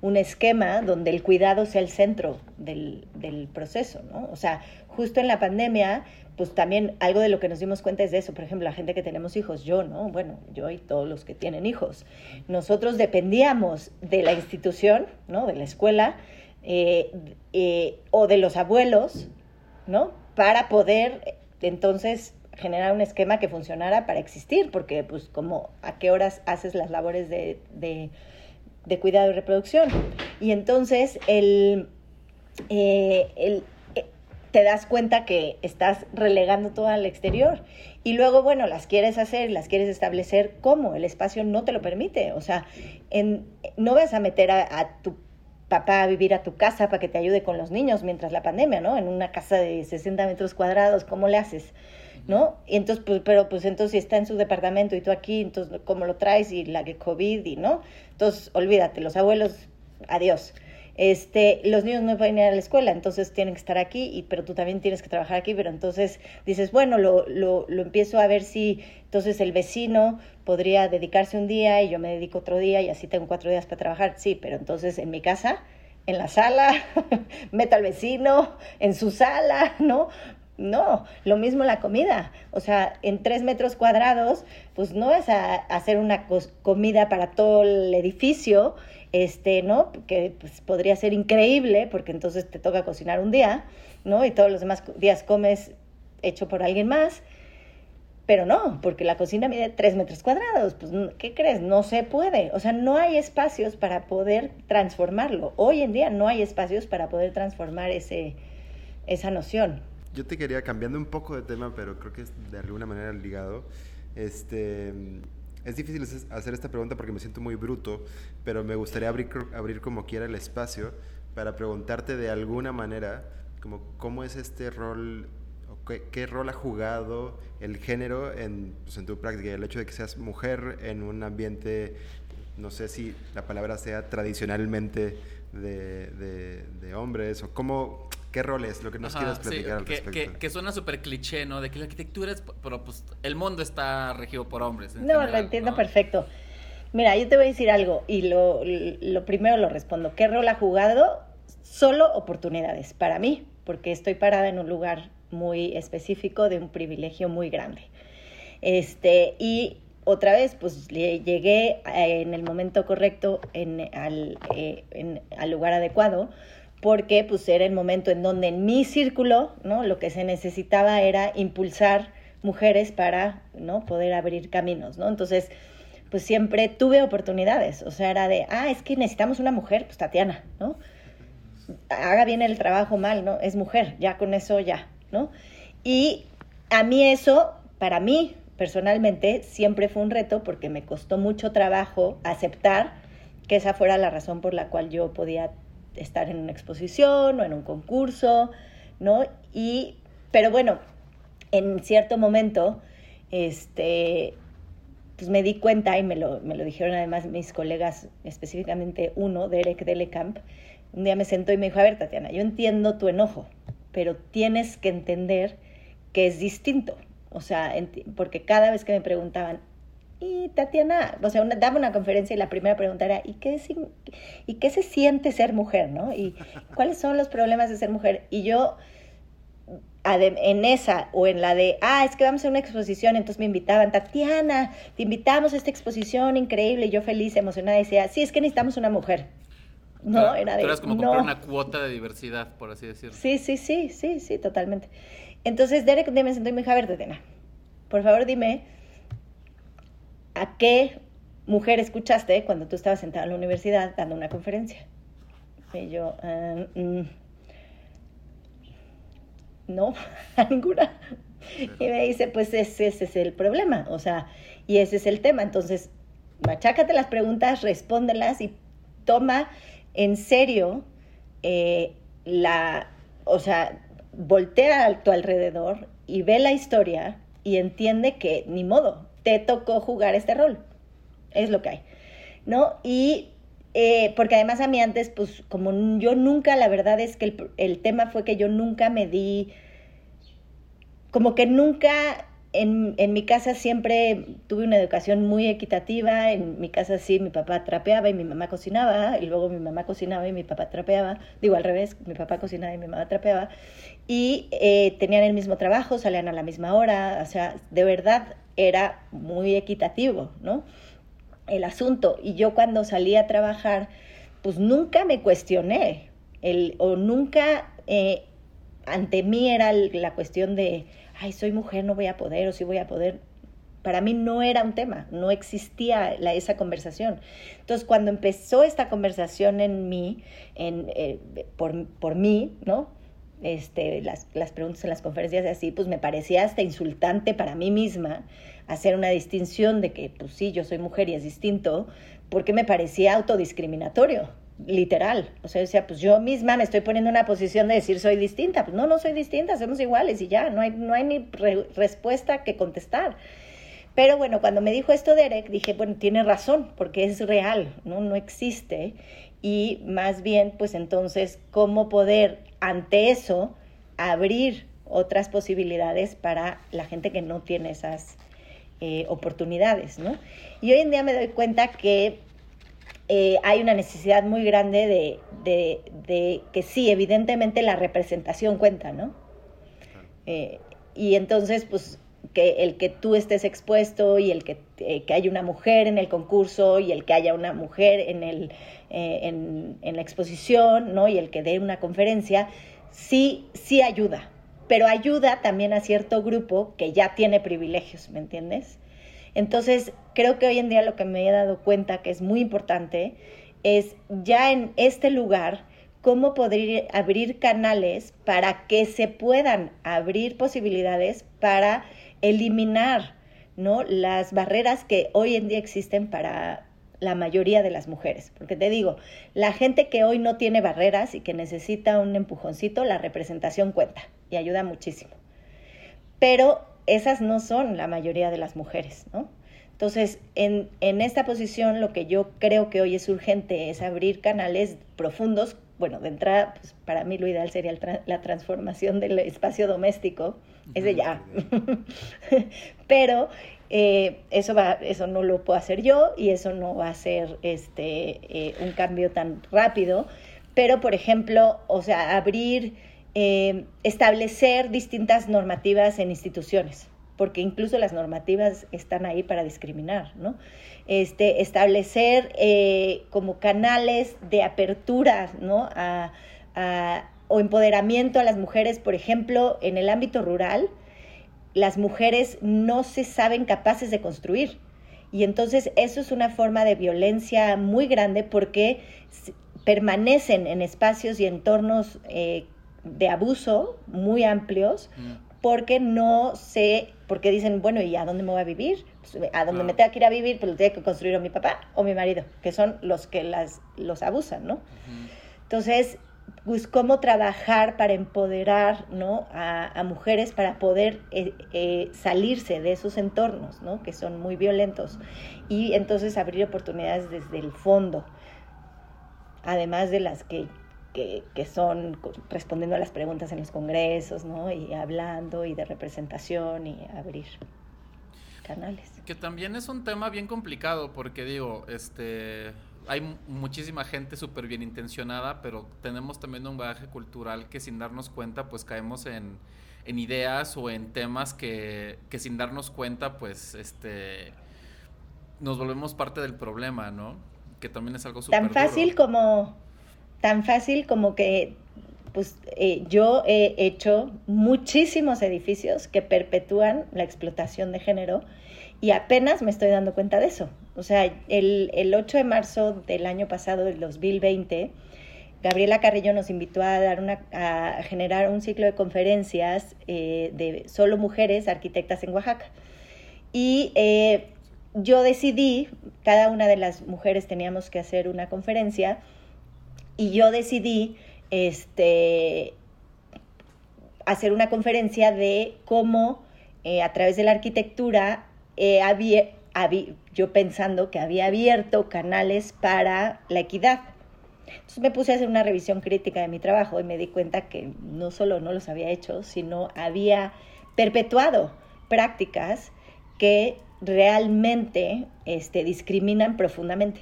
un esquema donde el cuidado sea el centro del, del, proceso, ¿no? O sea, justo en la pandemia, pues también algo de lo que nos dimos cuenta es de eso. Por ejemplo, la gente que tenemos hijos, yo, ¿no? Bueno, yo y todos los que tienen hijos. Nosotros dependíamos de la institución, ¿no? De la escuela eh, eh, o de los abuelos, ¿no? Para poder entonces generar un esquema que funcionara para existir, porque pues como a qué horas haces las labores de de cuidado y reproducción. Y entonces el, eh, el, eh, te das cuenta que estás relegando todo al exterior. Y luego, bueno, las quieres hacer, las quieres establecer, ¿cómo? El espacio no te lo permite. O sea, en, no vas a meter a, a tu papá a vivir a tu casa para que te ayude con los niños mientras la pandemia, ¿no? En una casa de 60 metros cuadrados, ¿cómo le haces? ¿No? Y entonces, pues, pero pues entonces si está en su departamento y tú aquí, entonces, ¿cómo lo traes? Y la que COVID y, ¿no? Entonces, olvídate, los abuelos, adiós. Este, los niños no pueden ir a la escuela, entonces tienen que estar aquí, y, pero tú también tienes que trabajar aquí, pero entonces dices, bueno, lo, lo, lo empiezo a ver si entonces el vecino podría dedicarse un día y yo me dedico otro día y así tengo cuatro días para trabajar, sí, pero entonces en mi casa en la sala, <laughs> meto al vecino en su sala, ¿no? No, lo mismo la comida. O sea, en tres metros cuadrados, pues no es a, hacer una comida para todo el edificio, este, ¿no? Que pues, podría ser increíble, porque entonces te toca cocinar un día, ¿no? Y todos los demás días comes hecho por alguien más. Pero no, porque la cocina mide tres metros cuadrados. Pues, ¿qué crees? No se puede. O sea, no hay espacios para poder transformarlo. Hoy en día no hay espacios para poder transformar ese, esa noción yo te quería, cambiando un poco de tema, pero creo que es de alguna manera ligado. Este, es difícil hacer esta pregunta porque me siento muy bruto, pero me gustaría abrir, abrir como quiera el espacio para preguntarte de alguna manera, como cómo es este rol, qué, rol ha jugado el género en, pues, en tu práctica, el hecho de que seas mujer en un ambiente, no sé si la palabra sea tradicionalmente de, de, hombres, o cómo, ¿Qué rol es lo que nos quieres platicar al respecto? Que, suena súper cliché, ¿no? De que la arquitectura es, pero pues el mundo está regido por hombres. No, lo entiendo perfecto. Mira, yo te voy a decir algo y lo, lo primero lo respondo. ¿Qué rol ha jugado? Solo oportunidades para mí, porque estoy parada en un lugar muy específico de un privilegio muy grande. Este, y otra vez, pues llegué eh, en el momento correcto, en, al, eh, en, al lugar adecuado, porque pues era el momento en donde en mi círculo, ¿no? Lo que se necesitaba era impulsar mujeres para, ¿no? Poder abrir caminos, ¿no? Entonces, pues siempre tuve oportunidades, o sea, era de, ah, es que necesitamos una mujer, pues Tatiana, ¿no? Haga bien el trabajo mal, ¿no? Es mujer, ya con eso ya, ¿no? Y a mí eso, para mí personalmente, siempre fue un reto porque me costó mucho trabajo aceptar que esa fuera la razón por la cual yo podía estar en una exposición o en un concurso, ¿no? Y, pero bueno, en cierto momento, este, pues me di cuenta y me lo, me lo dijeron además mis colegas, específicamente uno, Derek Delecamp, un día me sentó y me dijo, a ver, Tatiana, yo entiendo tu enojo, pero tienes que entender que es distinto. O sea, porque cada vez que me preguntaban, y Tatiana, o sea, daba una conferencia y la primera pregunta era, ¿y qué, ¿y qué se siente ser mujer? ¿no? ¿Y cuáles son los problemas de ser mujer? Y yo, en esa o en la de, ah, es que vamos a una exposición, entonces me invitaban, Tatiana, te invitamos a esta exposición increíble, y yo feliz, emocionada, decía, sí, es que necesitamos una mujer. No, era de... Tú eras como comprar una cuota de diversidad, por así decirlo. Sí, sí, sí, sí, sí, totalmente. Entonces Derek me sentó y me dijo, a ver, Tatiana, por favor dime ¿a qué mujer escuchaste cuando tú estabas sentada en la universidad dando una conferencia? Y yo, ah, mm, no, a <laughs> ninguna. Y me dice, pues ese, es el problema, o sea, y ese es el tema. Entonces, machácate las preguntas, respóndelas y toma en serio eh, la, o sea, voltea a tu alrededor y ve la historia y entiende que ni modo, te tocó jugar este rol. Es lo que hay. ¿No? Y eh, porque además a mí antes, pues como yo nunca, la verdad es que el, el, tema fue que yo nunca me di, como que nunca en, en, mi casa siempre tuve una educación muy equitativa, en mi casa sí, mi papá trapeaba y mi mamá cocinaba, y luego mi mamá cocinaba y mi papá trapeaba, digo al revés, mi papá cocinaba y mi mamá trapeaba, y eh, tenían el mismo trabajo, salían a la misma hora, o sea, de verdad era muy equitativo, ¿no? El asunto. Y yo cuando salí a trabajar, pues nunca me cuestioné, el, o nunca eh, ante mí era la cuestión de, ay, soy mujer, no voy a poder, o sí voy a poder. Para mí no era un tema, no existía la, esa conversación. Entonces, cuando empezó esta conversación en mí, en, eh, por, por mí, ¿no? este, las, las preguntas en las conferencias así, pues me parecía hasta insultante para mí misma hacer una distinción de que, pues sí, yo soy mujer y es distinto, porque me parecía autodiscriminatorio, literal. O sea, decía, pues yo misma me estoy poniendo en una posición de decir soy distinta. Pues no, no soy distinta, somos iguales y ya, no hay, no hay ni respuesta que contestar. Pero bueno, cuando me dijo esto Derek, dije, bueno, tiene razón, porque es real, ¿no? No existe. Y más bien, pues entonces, ¿cómo poder ante eso abrir otras posibilidades para la gente que no tiene esas eh, oportunidades, ¿no? Y hoy en día me doy cuenta que eh, hay una necesidad muy grande de, de, que sí, evidentemente la representación cuenta, ¿no? Eh, y entonces, pues, que el que tú estés expuesto y el que, que haya una mujer en el concurso y el que haya una mujer en el, eh, en, en, la exposición, ¿no? Y el que dé una conferencia, sí, sí ayuda, pero ayuda también a cierto grupo que ya tiene privilegios, ¿me entiendes? Entonces, creo que hoy en día lo que me he dado cuenta que es muy importante es ya en este lugar cómo poder abrir canales para que se puedan abrir posibilidades para eliminar ¿no? las barreras que hoy en día existen para la mayoría de las mujeres. Porque te digo, la gente que hoy no tiene barreras y que necesita un empujoncito, la representación cuenta y ayuda muchísimo. Pero esas no son la mayoría de las mujeres, ¿no? Entonces, en, en esta posición lo que yo creo que hoy es urgente es abrir canales profundos. Bueno, de entrada, pues, para mí lo ideal sería la transformación del espacio doméstico, es de ya. <laughs> Pero eh, eso, eso no lo puedo hacer yo y eso no va a ser este, eh, un cambio tan rápido. Pero, por ejemplo, o sea, abrir, eh, establecer distintas normativas en instituciones, porque incluso las normativas están ahí para discriminar, ¿no? Este, establecer como canales de apertura, o empoderamiento a las mujeres, por ejemplo, en el ámbito rural, las mujeres no se saben capaces de construir. Y entonces eso es una forma de violencia muy grande porque permanecen en espacios y entornos eh, de abuso muy amplios mm. porque no sé, porque dicen, bueno, ¿y a dónde me voy a vivir? Pues, a dónde me tengo que ir a vivir, pues lo tiene que construir o mi papá o mi marido, que son los que las, los abusan, ¿no? Entonces, pues, cómo trabajar para empoderar ¿no? a, mujeres para poder eh, eh, salirse de esos entornos ¿no? que son muy violentos y entonces abrir oportunidades desde el fondo, además de las que, que, que son respondiendo a las preguntas en los congresos ¿no? y hablando y de representación y abrir canales. Que también es un tema bien complicado porque digo, este hay muchísima gente súper bien intencionada, pero tenemos también un bagaje cultural que sin darnos cuenta, pues caemos en, ideas o en temas que, que, sin darnos cuenta, pues este nos volvemos parte del problema, ¿no? Que también es algo súper Tan fácil como tan fácil como que pues eh, yo he hecho muchísimos edificios que perpetúan la explotación de género y apenas me estoy dando cuenta de eso. O sea, el, el 8 de marzo del año pasado, del 2020, Gabriela Carrillo nos invitó a, dar una, a generar un ciclo de conferencias eh, de solo mujeres arquitectas en Oaxaca. Y eh, yo decidí, cada una de las mujeres teníamos que hacer una conferencia, y yo decidí este, hacer una conferencia de cómo eh, a través de la arquitectura había, yo pensando que había abierto canales para la equidad. Entonces me puse a hacer una revisión crítica de mi trabajo y me di cuenta que no solo no los había hecho, sino había perpetuado prácticas que realmente este, discriminan profundamente.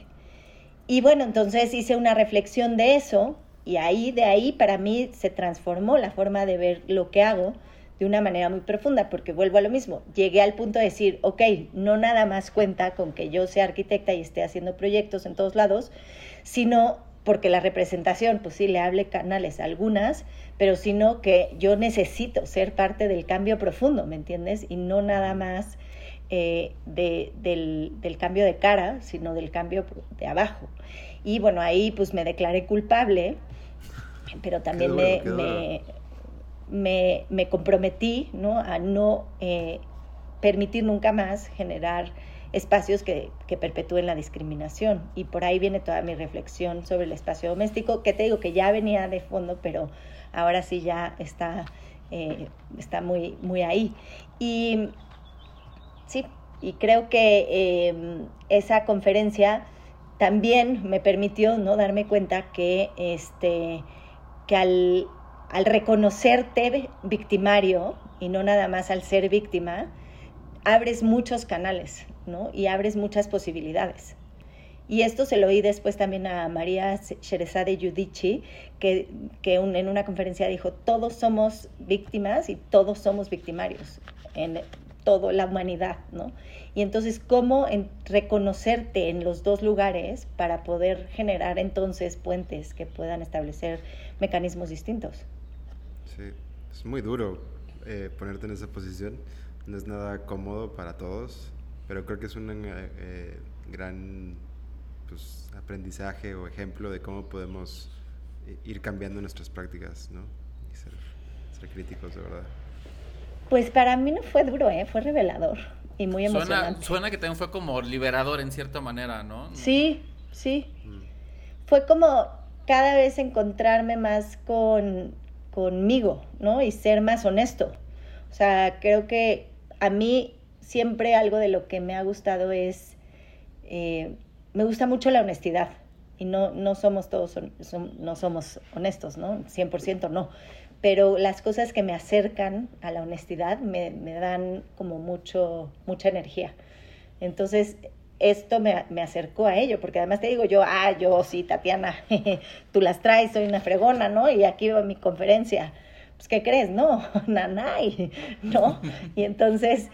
Y bueno, entonces hice una reflexión de eso y ahí, de ahí, para mí se transformó la forma de ver lo que hago de una manera muy profunda, porque vuelvo a lo mismo, llegué al punto de decir, ok, no nada más cuenta con que yo sea arquitecta y esté haciendo proyectos en todos lados, sino porque la representación, pues sí, le hable canales algunas, pero sino que yo necesito ser parte del cambio profundo, ¿me entiendes? Y no nada más eh, de, del, del, cambio de cara, sino del cambio de abajo. Y bueno, ahí pues me declaré culpable, pero también me, me, me comprometí ¿no? a no eh, permitir nunca más generar espacios que, que, perpetúen la discriminación. Y por ahí viene toda mi reflexión sobre el espacio doméstico, que te digo que ya venía de fondo, pero ahora sí ya está, eh, está muy, muy ahí. Y sí, y creo que em, esa conferencia también me permitió ¿no? darme cuenta que, este, que al al reconocerte victimario y no nada más al ser víctima, abres muchos canales, ¿no? Y abres muchas posibilidades. Y esto se lo oí después también a María Sherezade Yudichi, que, que en una conferencia dijo, todos somos víctimas y todos somos victimarios toda la humanidad, ¿no? Y entonces, ¿cómo reconocerte en los dos lugares para poder generar entonces puentes que puedan establecer mecanismos distintos? Sí, es muy duro eh, ponerte en esa posición. No es nada cómodo para todos, pero creo que es un eh, eh, gran pues, aprendizaje o ejemplo de cómo podemos ir cambiando nuestras prácticas, ¿no? Y ser críticos, de verdad. Pues para mí no fue duro, ¿eh? fue revelador. y muy emocionante. Suena, que también fue como liberador en cierta manera, ¿no? Sí, sí. Mm. Fue como cada vez encontrarme más con, conmigo, ¿no? Y ser más honesto. O sea, creo que a mí siempre algo de lo que me ha gustado es, eh, me gusta mucho la honestidad. Y no, no somos todos, no somos honestos, ¿no? 100% no. Pero las cosas que me acercan a la honestidad me, me dan como mucho, mucha energía. Entonces, esto me, me, acercó a ello, porque además te digo yo, ah, yo sí, Tatiana, <laughs> tú las traes, soy una fregona, ¿no? Y aquí va mi conferencia. Pues, ¿qué crees? No, <laughs> nanay, <laughs> ¿no? Y entonces,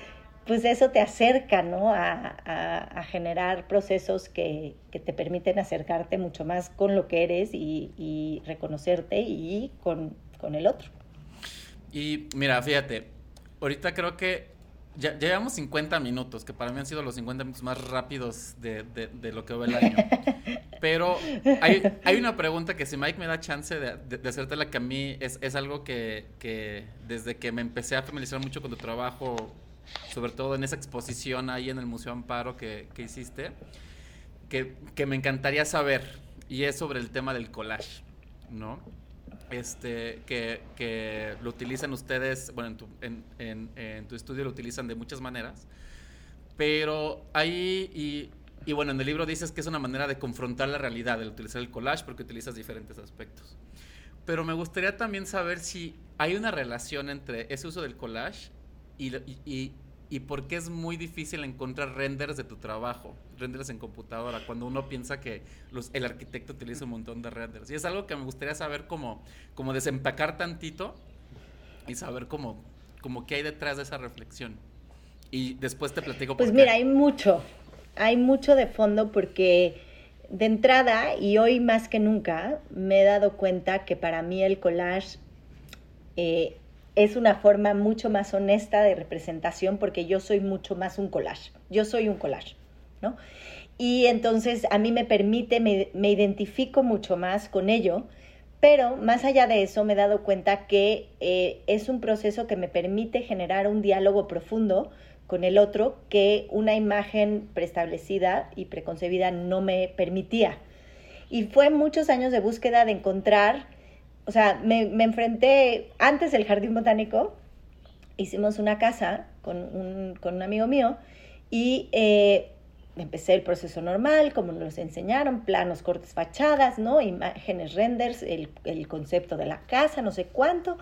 pues eso te acerca, ¿no? A, a, generar procesos que, que, te permiten acercarte mucho más con lo que eres y, y reconocerte y con, con el otro. Y mira, fíjate, ahorita creo que ya, llevamos 50 minutos, que para mí han sido los 50 minutos más rápidos de, de, lo que va el año. <laughs> Pero hay, hay, una pregunta que si Mike me da chance de, de, hacerte la que a mí es, es algo que, que, desde que me empecé a familiarizar mucho con tu trabajo, sobre todo en esa exposición ahí en el Museo Amparo que, que hiciste, que, que me encantaría saber, y es sobre el tema del collage, ¿no? Este, que, que, lo utilizan ustedes, bueno, en tu, en, en, en tu, estudio lo utilizan de muchas maneras, pero ahí, y, y, bueno, en el libro dices que es una manera de confrontar la realidad, de utilizar el collage, porque utilizas diferentes aspectos. Pero me gustaría también saber si hay una relación entre ese uso del collage y, y, y por qué es muy difícil encontrar renders de tu trabajo, renders en computadora, cuando uno piensa que los, el arquitecto utiliza un montón de renders. Y es algo que me gustaría saber cómo, cómo desempacar tantito y saber cómo, cómo qué hay detrás de esa reflexión. Y después te platico. Por pues mira, hay mucho, hay mucho de fondo porque de entrada, y hoy más que nunca, me he dado cuenta que para mí el collage eh, es una forma mucho más honesta de representación porque yo soy mucho más un collage. Yo soy un collage, ¿no? Y entonces a mí me permite, me, identifico mucho más con ello, pero más allá de eso me he dado cuenta que eh, es un proceso que me permite generar un diálogo profundo con el otro que una imagen preestablecida y preconcebida no me permitía. Y fue muchos años de búsqueda de encontrar o sea, me, enfrenté antes del jardín botánico, hicimos una casa con un, con un amigo mío y eh, empecé el proceso normal, como nos enseñaron, planos, cortes, fachadas, ¿no? Imágenes, renders, el, el concepto de la casa, no sé cuánto.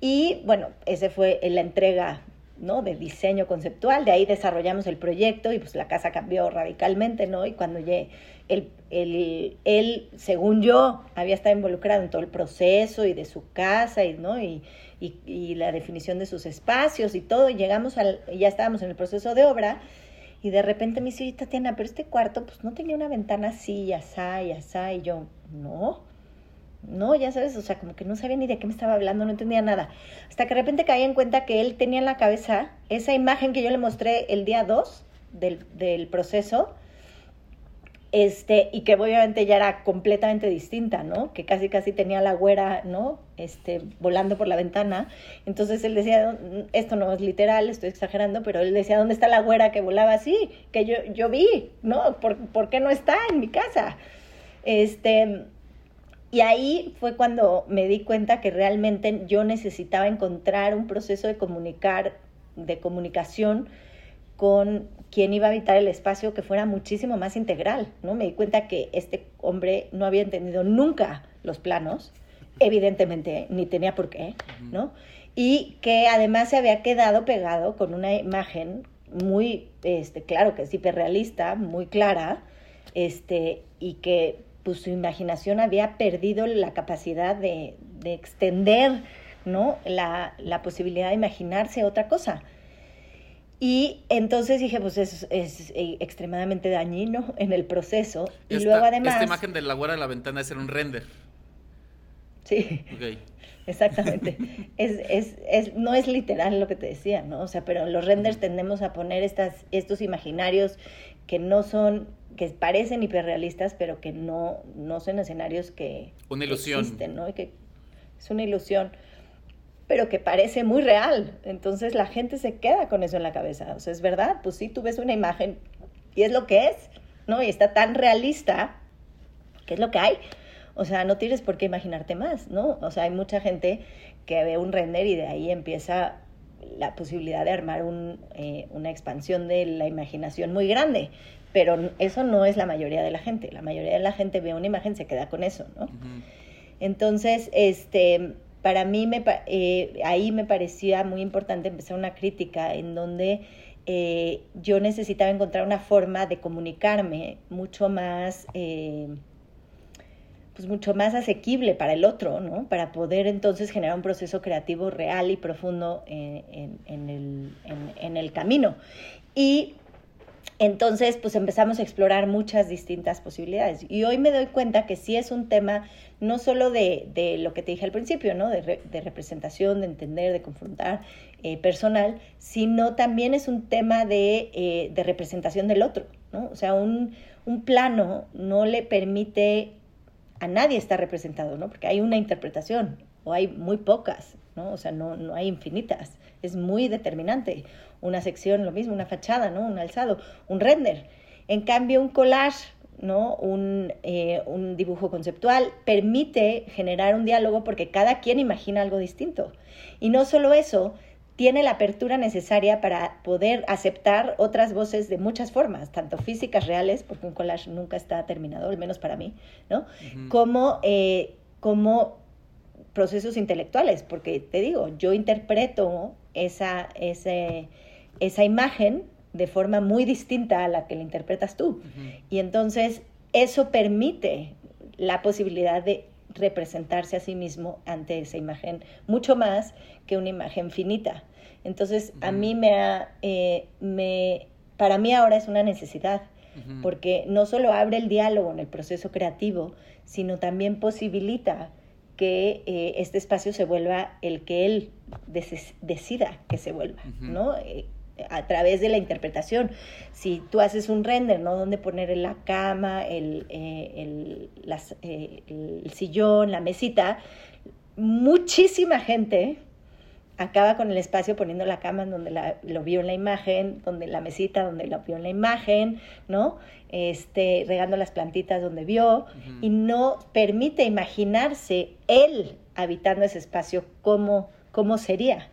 Y bueno, ese fue la entrega ¿no? de diseño conceptual, de ahí desarrollamos el proyecto y pues la casa cambió radicalmente, ¿no? Y cuando llegué, él, según yo, había estado involucrado en todo el proceso y de su casa y, ¿no? y, y, la definición de sus espacios y todo. Y llegamos al, ya estábamos en el proceso de obra y de repente me dice, Tatiana, pero este cuarto pues no tenía una ventana así, y asá, y asá. Y yo, no, no, ya sabes, o sea, como que no sabía ni de qué me estaba hablando, no entendía nada. Hasta que de repente caí en cuenta que él tenía en la cabeza esa imagen que yo le mostré el día 2 del, del proceso este, y que obviamente ya era completamente distinta, ¿no? Que casi casi tenía la güera, ¿no? Este, volando por la ventana. Entonces él decía, esto no es literal, estoy exagerando, pero él decía, ¿dónde está la güera que volaba así? Que yo, yo vi, ¿no? ¿Por, ¿Por qué no está en mi casa? Este, y ahí fue cuando me di cuenta que realmente yo necesitaba encontrar un proceso de comunicar, de comunicación con quien iba a habitar el espacio que fuera muchísimo más integral, ¿no? Me di cuenta que este hombre no había entendido nunca los planos, evidentemente, ni tenía por qué, ¿no? Y que además se había quedado pegado con una imagen muy, este, claro que es hiperrealista, muy clara, este, y que pues su imaginación había perdido la capacidad de, de extender, ¿no? La, la posibilidad de imaginarse otra cosa. Y entonces dije, pues es, es eh, extremadamente dañino en el proceso. Y luego además... Esta imagen de la guarda de la ventana es un render. Sí. Okay. Exactamente. <laughs> es, es, es, no es literal lo que te decía, ¿no? O sea, pero en los renders tendemos a poner estas, estos imaginarios que no son, que parecen hiperrealistas, pero que no, no son escenarios que, una ilusión. existen, ¿no? Y que es una ilusión. pero que parece muy real. Entonces la gente se queda con eso en la cabeza. O sea, es verdad, pues sí, tú ves una imagen y es lo que es, ¿no? Y está tan realista que es lo que hay. O sea, no tienes por qué imaginarte más, ¿no? O sea, hay mucha gente que ve un render y de ahí empieza la posibilidad de armar un, eh, una expansión de la imaginación muy grande. Pero eso no es la mayoría de la gente. La mayoría de la gente ve una imagen y se queda con eso, ¿no? Entonces, este, para mí me, eh, ahí me parecía muy importante empezar una crítica en donde eh, yo necesitaba encontrar una forma de comunicarme mucho más pues mucho más asequible para el otro, ¿no? Para poder entonces generar un proceso creativo real y profundo en, el, en, el, camino. Y entonces, pues empezamos a explorar muchas distintas posibilidades. Y hoy me doy cuenta que sí es un tema no solo de, de lo que te dije al principio, ¿no? De, de representación, de entender, de confrontar eh, personal, sino también es un tema de, eh, de representación del otro, ¿no? O sea, un, un plano no le permite a nadie está representado, ¿no? Porque hay una interpretación o hay muy pocas, ¿no? O sea, no, no hay infinitas. Es muy determinante. Una sección, lo mismo, una fachada, ¿no? Un alzado, un render. En cambio, un collage, ¿no? Un, eh, un dibujo conceptual permite generar un diálogo porque cada quien imagina algo distinto. Y no solo eso, tiene la apertura necesaria para poder aceptar otras voces de muchas formas, tanto físicas reales, porque un collage nunca está terminado, al menos para mí, ¿no? como, eh, como procesos intelectuales, porque te digo, yo interpreto esa, esa imagen de forma muy distinta a la que la interpretas tú. Y entonces eso permite la posibilidad de representarse a sí mismo ante esa imagen mucho más que una imagen finita. Entonces, a mí me ha, eh, me, para mí ahora es una necesidad, porque no solo abre el diálogo en el proceso creativo, sino también posibilita que eh, este espacio se vuelva el que él decida que se vuelva, ¿no? Eh, a través de la interpretación. Si tú haces un render, ¿no? Donde poner la cama, el, el, el sillón, la mesita, muchísima gente acaba con el espacio poniendo la cama en donde lo vio en la imagen, donde la mesita donde lo vio en la imagen, ¿no? Este, regando las plantitas donde vio. Y no permite imaginarse él habitando ese espacio como cómo sería.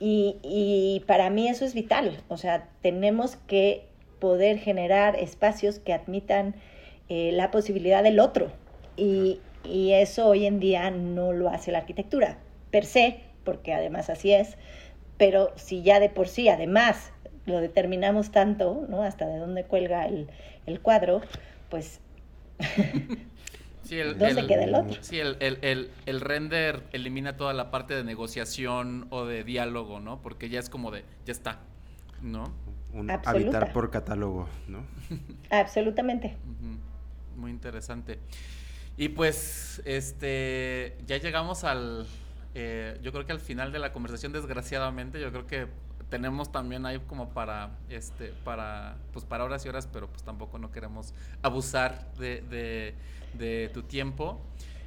y, y, para mí eso es vital, o sea, tenemos que poder generar espacios que admitan eh, la posibilidad del otro. Y, y eso hoy en día no lo hace la arquitectura per se, porque además así es, pero si ya de por sí, además, lo determinamos tanto, ¿no? Hasta de dónde cuelga el, cuadro, pues... <laughs> ¿Dónde queda el otro? Sí, el, render elimina toda la parte de negociación o de diálogo, ¿no? Porque ya es como de, ya está, ¿no? Un habitar por catálogo, ¿no? <laughs> Absolutamente. Muy interesante. Y pues, este, ya llegamos al, eh, yo creo que al final de la conversación, desgraciadamente, yo creo que tenemos también ahí como para, este, para, pues para horas y horas, pero pues tampoco no queremos abusar de, de, tu tiempo.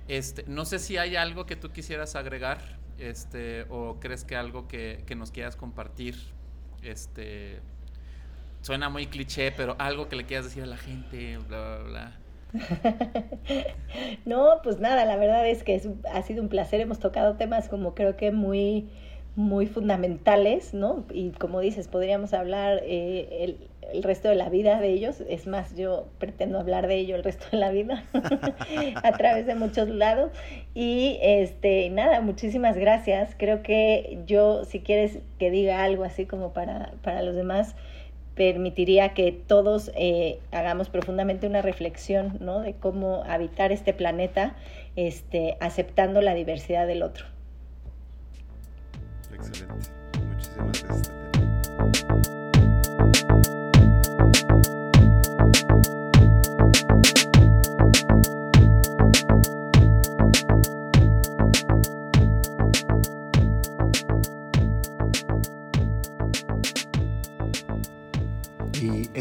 Este, no sé si hay algo que tú quisieras agregar, este, o crees que algo que, que nos quieras compartir, este, suena muy cliché, pero algo que le quieras decir a la gente, bla, bla, bla. <laughs> no, pues nada, la verdad es que ha sido un placer. Hemos tocado temas como creo que muy, muy fundamentales, ¿no? Y como dices, podríamos hablar eh, el, el, resto de la vida de ellos. Es más, yo pretendo hablar de ello el resto de la vida <laughs> a través de muchos lados. Y este, nada, muchísimas gracias. Creo que yo, si quieres que diga algo así como para, para los demás, permitiría que todos eh, hagamos profundamente una reflexión ¿no? de cómo habitar este planeta este, aceptando la diversidad del otro. Excelente. Muchísimas gracias.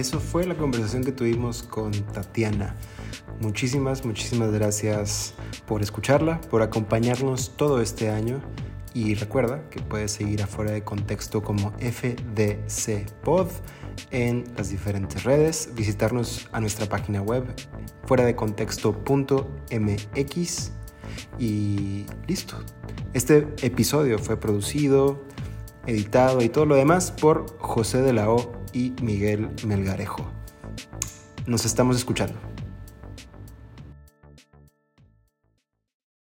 Eso fue la conversación que tuvimos con Tatiana. Muchísimas, muchísimas gracias por escucharla, por acompañarnos todo este año Y recuerda que puedes seguir afuera de contexto como FDC Pod en las diferentes redes, visitarnos a nuestra página web fuera de contexto.mx y listo. Este episodio fue producido, editado y todo lo demás por José de la O y Miguel Melgarejo. Nos estamos escuchando.